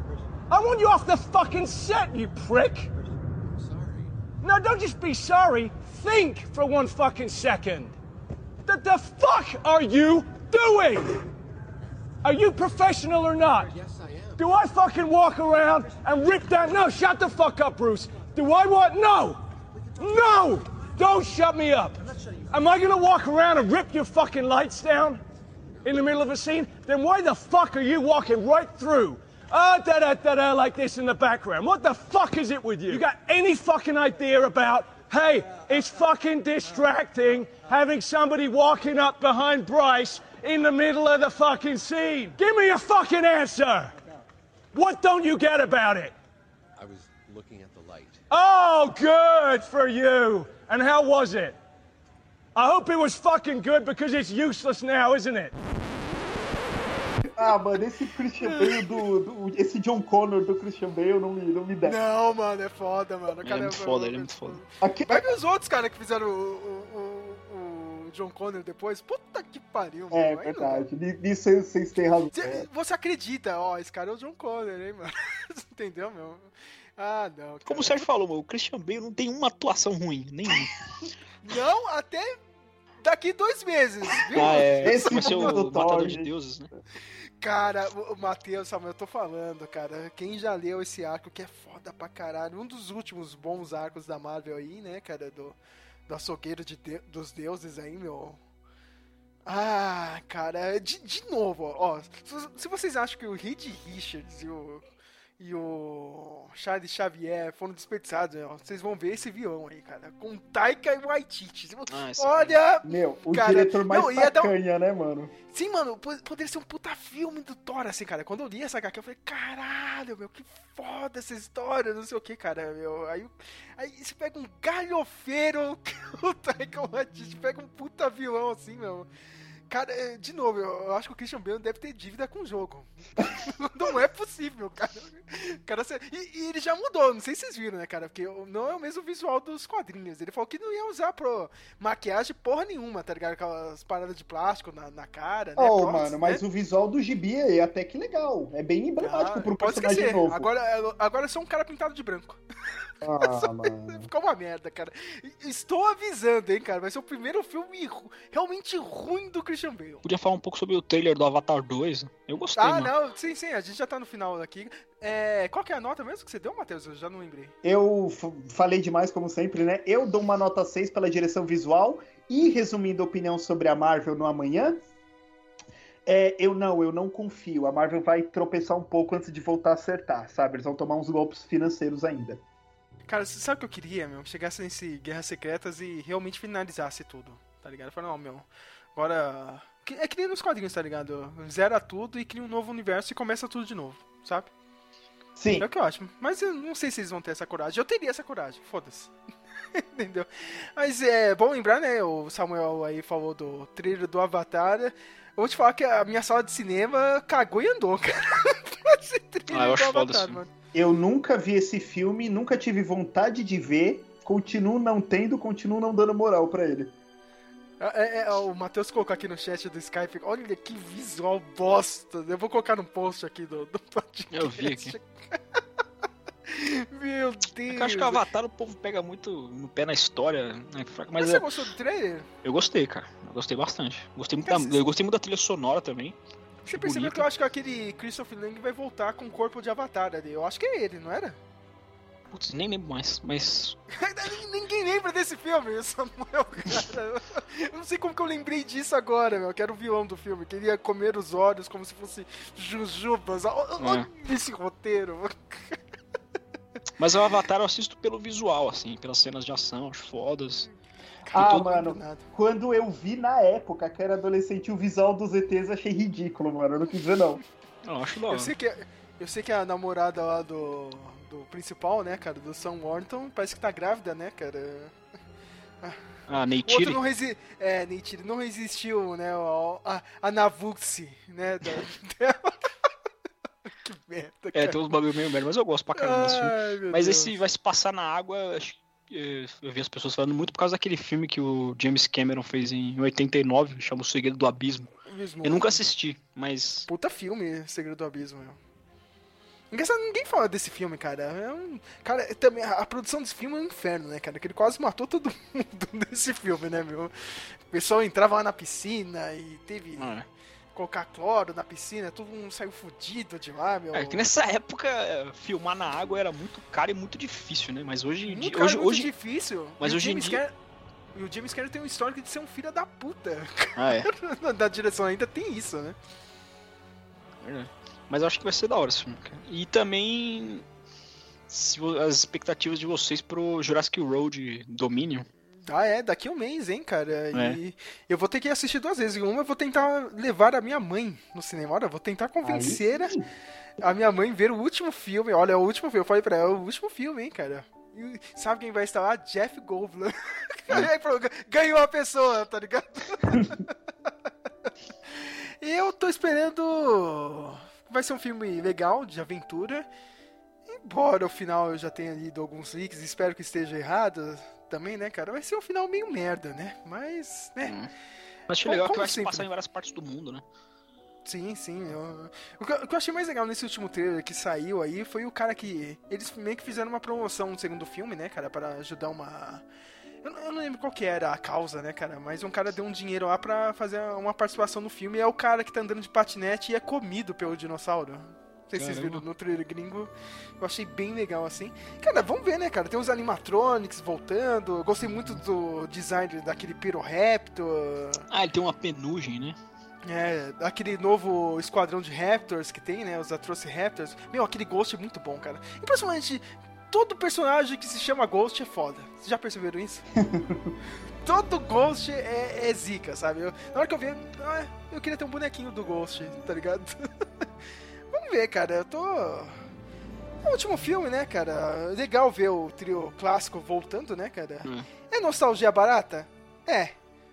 I want you off the fucking set, you prick! No, don't just be sorry. Think for one fucking second. The, the fuck are you doing? Are you professional or not? Yes, I am. Do I fucking walk around and rip that? No, shut the fuck up, Bruce. Do I want? No! No! Don't shut me up. Am I gonna walk around and rip your fucking lights down? In the middle of a scene, then why the fuck are you walking right through? Ah, da da da da, like this in the background. What the fuck is it with you? You got any fucking idea about, hey, it's fucking distracting having somebody walking up behind Bryce in the middle of the fucking scene? Give me a fucking answer! What don't you get about it? I was looking at the light. Oh, good for you! And how was it? I hope it was fucking good because it's useless now, isn't it? Ah, mano, esse Christian Bale do, do- Esse John Connor do Christian Bale não me, não me desce. Não, mano, é foda, mano. Ele é muito foda, ele é muito foda. Aqui, Vai ver os outros, cara, que fizeram o, o, o- o John Connor depois. Puta que pariu, mano. é Aí não verdade. Ni- Nisso vocês- vocês têm razão. Cê- Você acredita, ó, esse cara é o John Connor, hein, mano? Entendeu, meu? Ah, não. Cara. Como o Sérgio falou, meu, o Christian Bale não tem uma atuação ruim, nenhuma. Não, até daqui dois meses, viu? Ah, é. Esse Vai ser o Matador Thor, de gente. Deuses, né? Cara, o, Matheus, eu tô falando, cara. Quem já leu esse arco que é foda pra caralho. Um dos últimos bons arcos da Marvel aí, né, cara? Do, do açougueiro de de- dos deuses aí, meu. Ah, cara, de, de novo, ó. Se, se vocês acham que o Reed Richards e o, e o Charles Xavier foram desperdiçados, ó, vocês vão ver esse vilão aí, cara. Com Taika Waititi. Ah, Olha, Meu, o Cara, diretor mais não, ia dar um- tacanha, né, mano? Sim, mano, po- poderia ser um puta filme do Thor, assim, cara. Quando eu li essa HQ, eu falei, caralho, meu, que foda essa história, não sei o que, cara, meu. Aí, aí você pega um galhofeiro, o Taika Waititi pega um puta vilão, assim, meu. Cara, é, de novo, eu acho que o Christian Bale deve ter dívida com o jogo. não é possível, cara. cara e, e ele já mudou, não sei se vocês viram, né, cara? Porque não é o mesmo visual dos quadrinhos. Ele falou que não ia usar pro maquiagem porra nenhuma, tá ligado? Aquelas paradas de plástico na, na cara, né? Oh, mano, mas né? o visual do gibi é até que legal. É bem emblemático Ah, pro personagem esquecer. novo. Agora, agora é só um cara pintado de branco. Ah, mano. Ficou uma merda, cara. Estou avisando, hein, cara. Vai ser o primeiro filme realmente ruim do Christian Bale. Podia falar um pouco sobre o trailer do Avatar 2. Eu gostei, Ah, mano. não, sim, sim, a gente já tá no final aqui. É, qual que é a nota mesmo que você deu, Matheus? Eu já não lembrei. Eu falei demais, como sempre, né? Eu dou uma nota 6 pela direção visual e, resumindo a opinião sobre a Marvel no amanhã, é, eu não, eu não confio. A Marvel vai tropeçar um pouco antes de voltar a acertar, sabe? Eles vão tomar uns golpes financeiros ainda. Cara, sabe o que eu queria, meu? Chegasse nesse Guerras Secretas e realmente finalizasse tudo, tá ligado? Eu falei, não, meu, agora... que- É que nem nos quadrinhos, tá ligado? Zera tudo e cria um novo universo e começa tudo de novo, sabe? Sim. É o que eu acho. Mas eu não sei se eles vão ter essa coragem. Eu teria essa coragem, foda-se. Entendeu? Mas é bom lembrar, né? O Samuel aí falou do trailer do Avatar. Eu vou te falar que a minha sala de cinema cagou e andou, cara. Esse trailer Ah, eu do acho foda Avatar, esse mano. Eu nunca vi esse filme, nunca tive vontade de ver, continuo não tendo, continuo não dando moral pra ele. É, é, o Matheus colocou aqui no chat do Skype. Olha que visual bosta. Eu vou colocar no post aqui do, do podcast. Eu vi aqui. Meu Deus. Eu acho que o Avatar o povo pega muito no pé na história, né? Mas Mas você eu, gostou do trailer? eu gostei, cara. Eu gostei bastante. Gostei muito da, eu gostei muito da trilha sonora também. Você percebeu que eu acho que aquele Christopher Lang vai voltar com o corpo de Avatar ali. Eu acho que é ele, não era? Putz, nem lembro mais, mas. Ninguém lembra desse filme, Samuel, cara. Eu não sei como que eu lembrei disso agora, meu. Que era o vilão do filme. Queria comer os olhos como se fosse jujubas. Olha olha esse roteiro. Mas o Avatar eu assisto pelo visual, assim, pelas cenas de ação, acho fodas. Ah, todo- mano, quando eu vi na época que era adolescente o visual dos ETs, achei ridículo, mano. Eu não quis ver, não. Eu acho da Eu sei que, eu sei que a namorada lá do, do principal, né, cara, do Sam Warrington, parece que tá grávida, né, cara. Ah, O outro Neytiri? não resi... É, Neytiri, não resistiu, né, ao- a, a Navuxi, né, da. que merda, É, cara. tem uns bagulho meio merda, mas eu gosto pra caramba desse filme. Mas Deus. esse vai se passar na água, acho que, eh, eu vi as pessoas falando muito por causa daquele filme que o James Cameron fez em 89, chama O Segredo do Abismo. Abismo. Eu nunca assisti, mas Puta filme, Segredo do Abismo, meu. Engraçado, ninguém fala desse filme, cara. É um. Cara, é também a, a produção desse filme é um inferno, né, cara? Que ele quase matou todo mundo nesse filme, né, meu? O pessoal entrava lá na piscina e teve. Ah, Colocar cloro na piscina, todo mundo saiu fudido de lá, meu. é que nessa época filmar na água era muito caro e muito difícil, né? Mas hoje em dia. Hoje, muito hoje... difícil. Mas o hoje em James dia- E o James Cameron tem um histórico de ser um filho da puta. Ah, é. da direção ainda tem isso, né? Mas eu acho que vai ser da hora esse filme, cara. E também. as expectativas de vocês pro Jurassic Road Dominion. Ah, é, daqui a um mês, hein, cara. É. E eu vou ter que assistir duas vezes. Uma eu vou tentar levar a minha mãe no cinema. Olha, eu vou tentar convencer Aí sim. a minha mãe a ver o último filme. Olha, é o último filme. Eu falei pra ela, é o último filme, hein, cara. E sabe quem vai estar lá? Jeff Goldblum. Aí, pronto, Ganhou a pessoa, tá ligado? e eu tô esperando. Vai ser um filme legal, de aventura. Embora o final eu já tenha lido alguns leaks, espero que esteja errado também, né, cara? Vai ser um final meio merda, né? Mas, né? Mas achei Como- legal que como vai se sempre. passar em várias partes do mundo, né? Sim, sim. que, eu- o que eu achei mais legal nesse último trailer que saiu aí foi o cara que. Eles meio que fizeram uma promoção no segundo filme, né, cara, para ajudar uma. Eu, não- eu não lembro qual que era a causa, né, cara? Mas um cara deu um dinheiro lá pra fazer uma participação no filme e é o cara que tá andando de patinete e é comido pelo dinossauro. Não sei se vocês viram no trailer gringo. Eu achei bem legal assim. Cara, vamos ver, né, cara? Tem os animatronics voltando. Eu gostei muito do design daquele Pyroraptor. Ah, ele tem uma penugem, né? É, aquele novo esquadrão de Raptors que tem, né? Os Atrociraptors. Meu, aquele Ghost é muito bom, cara. E principalmente, todo personagem que se chama Ghost é foda. Vocês já perceberam isso? todo Ghost é, é zica, sabe? Eu- na hora que eu vi, ah, eu queria ter um bonequinho do Ghost, tá ligado? Vamos ver, cara. Eu tô. O último filme, né, cara? Legal ver o trio clássico voltando, né, cara? Hum. É nostalgia barata? É.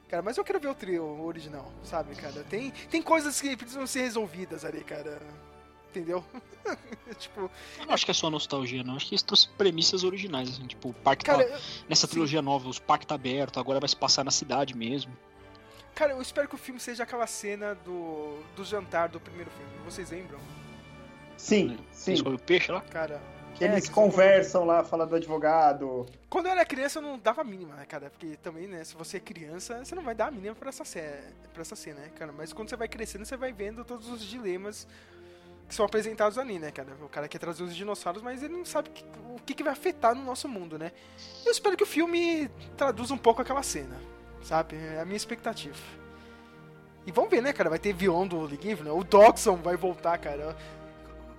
Cara, mas eu quero ver o trio original, sabe, cara? Tem, tem coisas que precisam ser resolvidas ali, cara. entendeu? tipo, Eu não acho que é só nostalgia, não. Acho que eles trouxe premissas originais, assim. Tipo, o parque cara, tá. eu- Nessa trilogia nova, os parques tá aberto, agora vai se passar na cidade mesmo. cara, eu espero que o filme seja aquela cena do, do jantar do primeiro filme. Vocês lembram? Sim, sim. Eles comem o peixe lá? Cara. Que é, eles que conversam lá, falando do advogado. Quando eu era criança, eu não dava a mínima, né, cara? Porque também, né, se você é criança, você não vai dar a mínima pra essa, cena, pra essa cena, né, cara? Mas quando você vai crescendo, você vai vendo todos os dilemas que são apresentados ali, né, cara? O cara quer trazer os dinossauros, mas ele não sabe que- o que, que vai afetar no nosso mundo, né? Eu espero que o filme traduza um pouco aquela cena, sabe? É a minha expectativa. E vamos ver, né, cara? Vai ter vilão do League, né? O Doxon vai voltar, cara.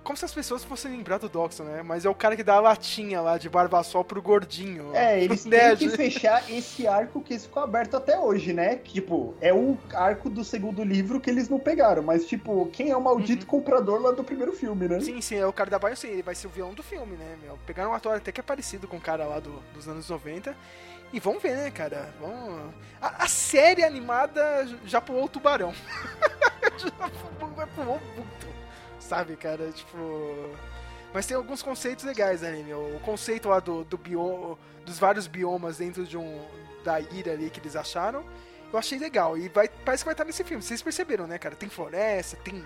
Como se as pessoas fossem lembrar do Doxon, né? Mas é o cara que dá a latinha lá de Barbasol pro gordinho. É, eles têm que fechar esse arco que ficou aberto até hoje, né? Tipo, é o arco do segundo livro que eles não pegaram, mas tipo, quem é o maldito comprador lá do primeiro filme, né? Uhum. Sim, sim, é o cara da Bio, sim, ele vai ser o vilão do filme, né, meu? Pegaram um ator até que é parecido com o cara lá do- dos anos 90. E vamos ver, né, cara? Vamos... A, a série animada já pulou o tubarão. já pulou, pulou muito. Sabe, cara? Tipo. Mas tem alguns conceitos legais ali, meu. O conceito lá do, do bio, dos vários biomas dentro de um. da ilha ali que eles acharam. Eu achei legal. E vai, parece que vai estar nesse filme. Vocês perceberam, né, cara? Tem floresta, tem,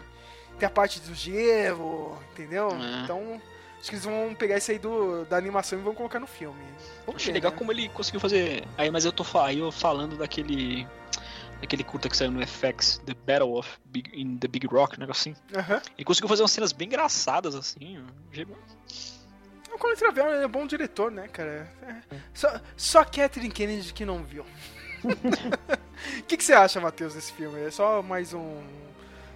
tem a parte do gelo, entendeu? É. Então. Acho que eles vão pegar isso aí do, da animação e vão colocar no filme. Vamos Achei ver, legal né? como ele conseguiu fazer. Aí, mas eu tô aí eu falando daquele. Daquele curta que saiu no FX, The Battle of Big, in the Big Rock, um negócio assim. Aham. Ele conseguiu fazer umas cenas bem engraçadas, assim. eu O Colin Trevorrow é bom diretor, né, cara? É. Só, só Catherine Kennedy que não viu. O que, que você acha, Matheus, desse filme? É só mais um.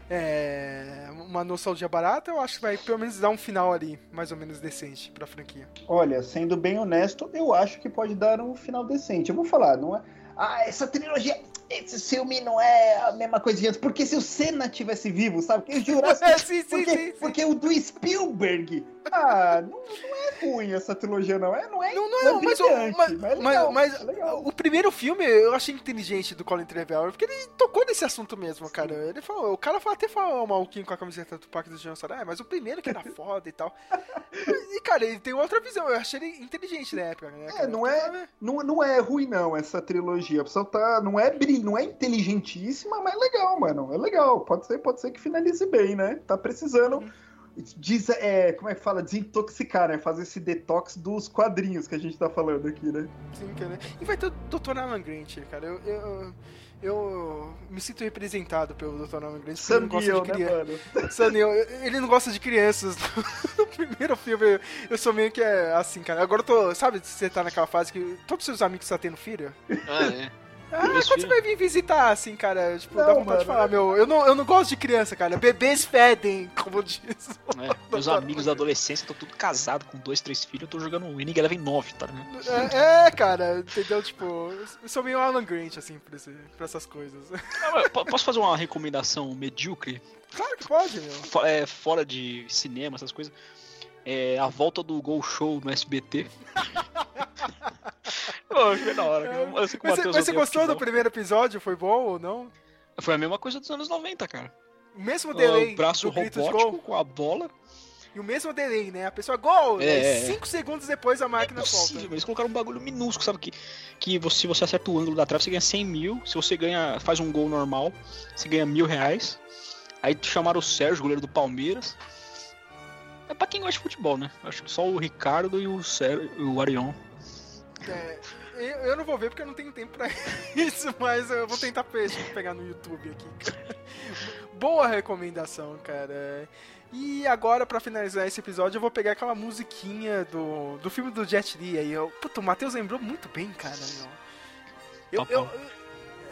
É, uma nostalgia barata ou acho que vai pelo menos dar um final ali, mais ou menos decente pra franquia? Olha, sendo bem honesto, eu acho que pode dar um final decente. Eu vou falar, não é. Ah, essa trilogia. Esse filme não é a mesma coisa de antes. Porque se o Senna tivesse vivo, sabe? Porque o Jurassic. É, sim, sim, porque, sim, sim. porque o do Spielberg. Ah, não, não é ruim essa trilogia, não. É, não é. Não, não é, mas, o- mas, é mas, legal, mas é legal. o primeiro filme eu achei inteligente do Colin Trevorrow, porque ele tocou nesse assunto mesmo, cara. Ele falou, o cara até falou o maluquinho com a camiseta do Parque dos Dinossauros, ah, mas o primeiro que era foda e tal. E, cara, ele tem outra visão, eu achei ele inteligente na época, né? É, cara? não é, não, não é ruim, não, essa trilogia. A pessoa tá. Não é, não é inteligentíssima, mas é legal, mano. É legal. Pode ser, pode ser que finalize bem, né? Tá precisando. Diz, é, como é que fala? Desintoxicar, né? Fazer esse detox dos quadrinhos que a gente tá falando aqui, né? Sim, cara. E vai ter o Dr. Alan Grant, cara. Eu, eu, eu me sinto representado pelo Dr. Alan Grant. porque ele não gosta Samuel, de né, criança. mano? Samuel, ele não gosta de crianças. No primeiro filme, eu- eu sou meio que é assim, cara. Agora eu tô. Sabe, você tá naquela fase que todos os seus amigos estão tendo filho? Ah, é. Ah, quando você vai vir visitar, assim, cara? Tipo, dá Não, vontade de mano, falar, é- meu. Eu não, eu não gosto de criança, cara. Bebês fedem, como diz. É, meus amigos da adolescência estão tudo casados com dois, três filhos, eu tô jogando um Winning Eleven 9, tá ligado? É, é, cara, entendeu? Tipo, eu sou meio Alan Grant, assim, pra, esse, pra essas coisas. Ah, mas po- Posso fazer uma recomendação medíocre? Claro que pode, meu. É, fora de cinema, essas coisas. É a volta do Gol Show no SBT. Achei da hora. Eu o Mas, você- mas você gostou do primeiro episódio? Foi bom ou não? Foi a mesma coisa dos anos 90, cara. O mesmo delay o braço robótico com a bola. E o mesmo delay, né? A pessoa gol, É, né? é. cinco segundos depois a máquina Possível, solta. eles colocaram um bagulho minúsculo, sabe? Que, que você, se você acerta o ângulo da trave, você ganha 100 mil. Se você ganha, faz um gol normal, você ganha mil reais. Aí chamaram o Sérgio, goleiro do Palmeiras. É pra quem gosta de futebol, né? Acho que só o Ricardo e o, Sérgio, o Arion. É, eu, eu não vou ver porque eu não tenho tempo pra isso, mas eu vou tentar pe- pegar no YouTube aqui. cara. Boa recomendação, cara. E agora, pra finalizar esse episódio, eu vou pegar aquela musiquinha do, do filme do Jet Li aí. Eu, puta, o Matheus lembrou muito bem, cara, meu. Eu, eu, eu-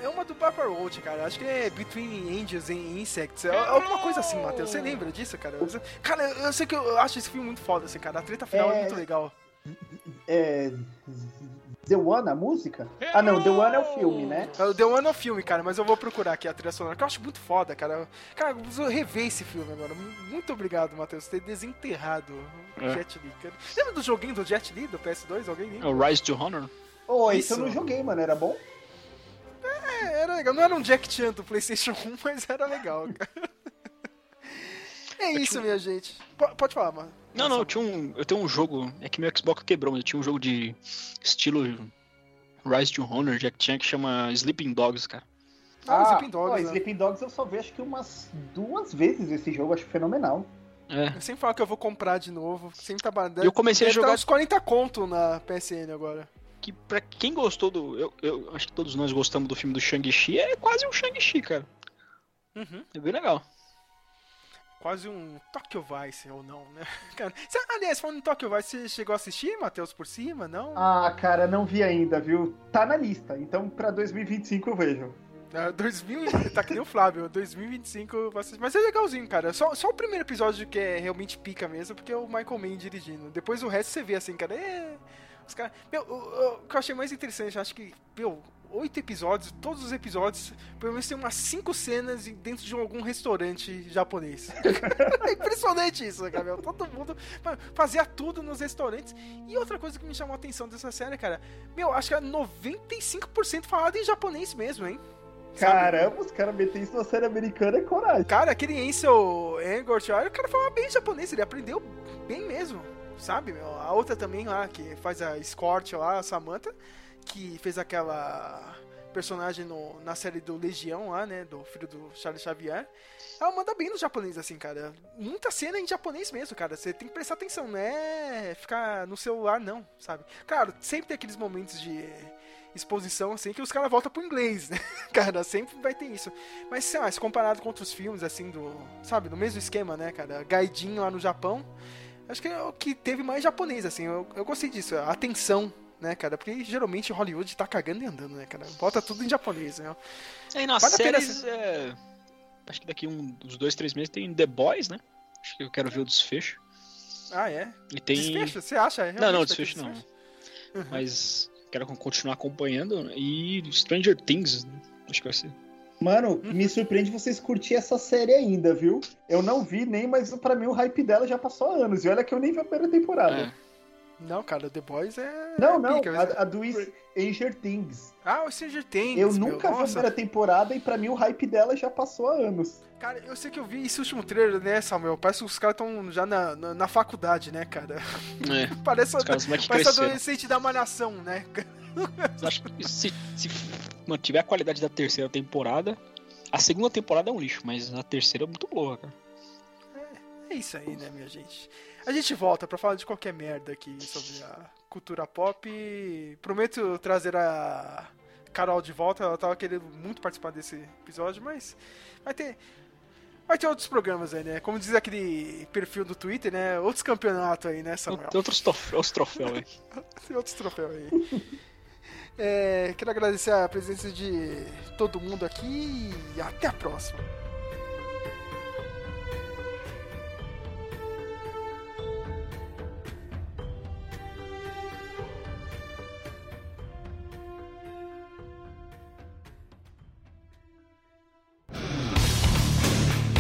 é uma do Papa Roach, cara. Acho que é Between Angels and Insects. É é alguma coisa assim, Matheus. Você lembra disso, cara? Cara, eu sei que eu acho esse filme muito foda, assim, cara. A treta final é, É. muito legal. É. The One, a música? Ah, não, The One é o filme, né? É o The One é o filme, cara, mas eu vou procurar aqui a trilha sonora, que eu acho muito foda, cara. Cara, eu preciso rever esse filme agora. Muito obrigado, Matheus, por ter desenterrado o É. Jet Li, cara. Lembra do joguinho do Jet Li, do PS2? Alguém É lembra? o Rise to Honor. Ô, esse eu Isso. não joguei, mano. Era bom? É, era legal. Não era um Jack Chan do PlayStation 1, mas era legal, cara. É isso, minha gente. P- pode falar, mano. Não, não, eu tinha um. Eu tenho um jogo. É que meu Xbox quebrou, mas eu tinha um jogo de estilo Rise to Honor, Jack Chan, que chama Sleeping Dogs, cara. Ah, Sleeping Dogs, ó, né? Sleeping Dogs eu só vi acho que umas duas vezes esse jogo, acho fenomenal. É. Eu sempre falo que eu vou comprar de novo. Sempre tá. Eu comecei a Deve tá jogar- uns 40 conto na PSN agora. Que pra quem gostou do. Eu, eu acho que todos nós gostamos do filme do Shang-Chi, é quase um Shang-Chi, cara. Uhum. É bem legal. Quase um Tokyo Vice, ou não, né? Cara, cê, aliás, falando em Tokyo Vice, você chegou a assistir, Matheus, por cima? Não? Ah, cara, não vi ainda, viu? Tá na lista, então pra 2025 eu vejo. Ah, 2000, tá que nem o Flávio, 2025 eu vou assistir. Mas é legalzinho, cara. Só, só o primeiro episódio que é realmente pica mesmo, porque é o Michael Mann dirigindo. Depois o resto você vê assim, cara. É. Os caras. Meu, o, o- o que eu achei mais interessante, acho que, meu, oito episódios, todos os episódios, pelo menos tem umas cinco cenas dentro de algum restaurante japonês. é impressionante isso. Meu. Todo mundo fazia tudo nos restaurantes. E outra coisa que me chamou a atenção dessa série, cara, meu, acho que é 95% falado em japonês mesmo, hein? Sabe? Caramba, os caras metem isso na série americana é coragem. Cara, aquele Ansel Engort, o cara fala bem japonês, ele aprendeu bem mesmo, sabe? A outra também lá, que faz a Escort lá, a Samantha, que fez aquela personagem no- na série do Legião lá, né, do filho do Charles Xavier. Ela manda bem no japonês, assim, cara. Muita cena em japonês mesmo, cara. Você tem que prestar atenção, não é ficar no celular, não, sabe? Claro, sempre tem aqueles momentos de exposição, assim, que os caras voltam pro inglês, né? Cara, sempre vai ter isso. Mas, sei lá, se comparado com outros filmes, assim, do. Sabe, no mesmo esquema, né, cara? Gaidin lá no Japão. Acho que é o que teve mais japonês, assim. Eu, eu gostei disso. A atenção, né, cara? Porque geralmente Hollywood tá cagando e andando, né, cara? Bota tudo em japonês, né? Aí nas Vale pena séries, é, acho que daqui um, uns dois, três meses tem The Boys, né? Acho que eu quero ver o desfecho. Ah, é? E tem. Desfecho? Você acha? Não, Realmente não, vai ter desfecho não. Uhum. Mas quero continuar acompanhando. E Stranger Things, né? acho que vai ser. Mano, Uhum. me surpreende vocês curtir essa série ainda, viu? Eu não vi nem, mas pra mim o hype dela já passou há anos. E olha que eu nem vi a primeira temporada. É. Não, cara, The Boys é. Não, é não, pica, mas- a, a do Stranger Things. Ah, o Stranger Things. Eu meu, nunca vi a nossa. primeira temporada e pra mim o hype dela já passou há anos. Cara, eu sei que eu vi esse último trailer, né, Samuel? Parece que os caras estão já na, na, na faculdade, né, cara? É. Parece, Os caras moleque parece cresceram. adolescente da malhação, né? Acho que se, se mantiver a qualidade da terceira temporada, a segunda temporada é um lixo, mas a terceira é muito boa, cara. É isso aí, né, minha gente? A gente volta pra falar de qualquer merda aqui sobre a cultura pop. Prometo trazer a Carol de volta, ela tava querendo muito participar desse episódio, mas vai ter. Vai ter outros programas aí, né? Como diz aquele perfil do Twitter, né? Outros campeonatos aí, né, Samuel? Tem outros troféus, troféus aí. Tem outros troféus aí. É, quero agradecer a presença de todo mundo aqui e até a próxima.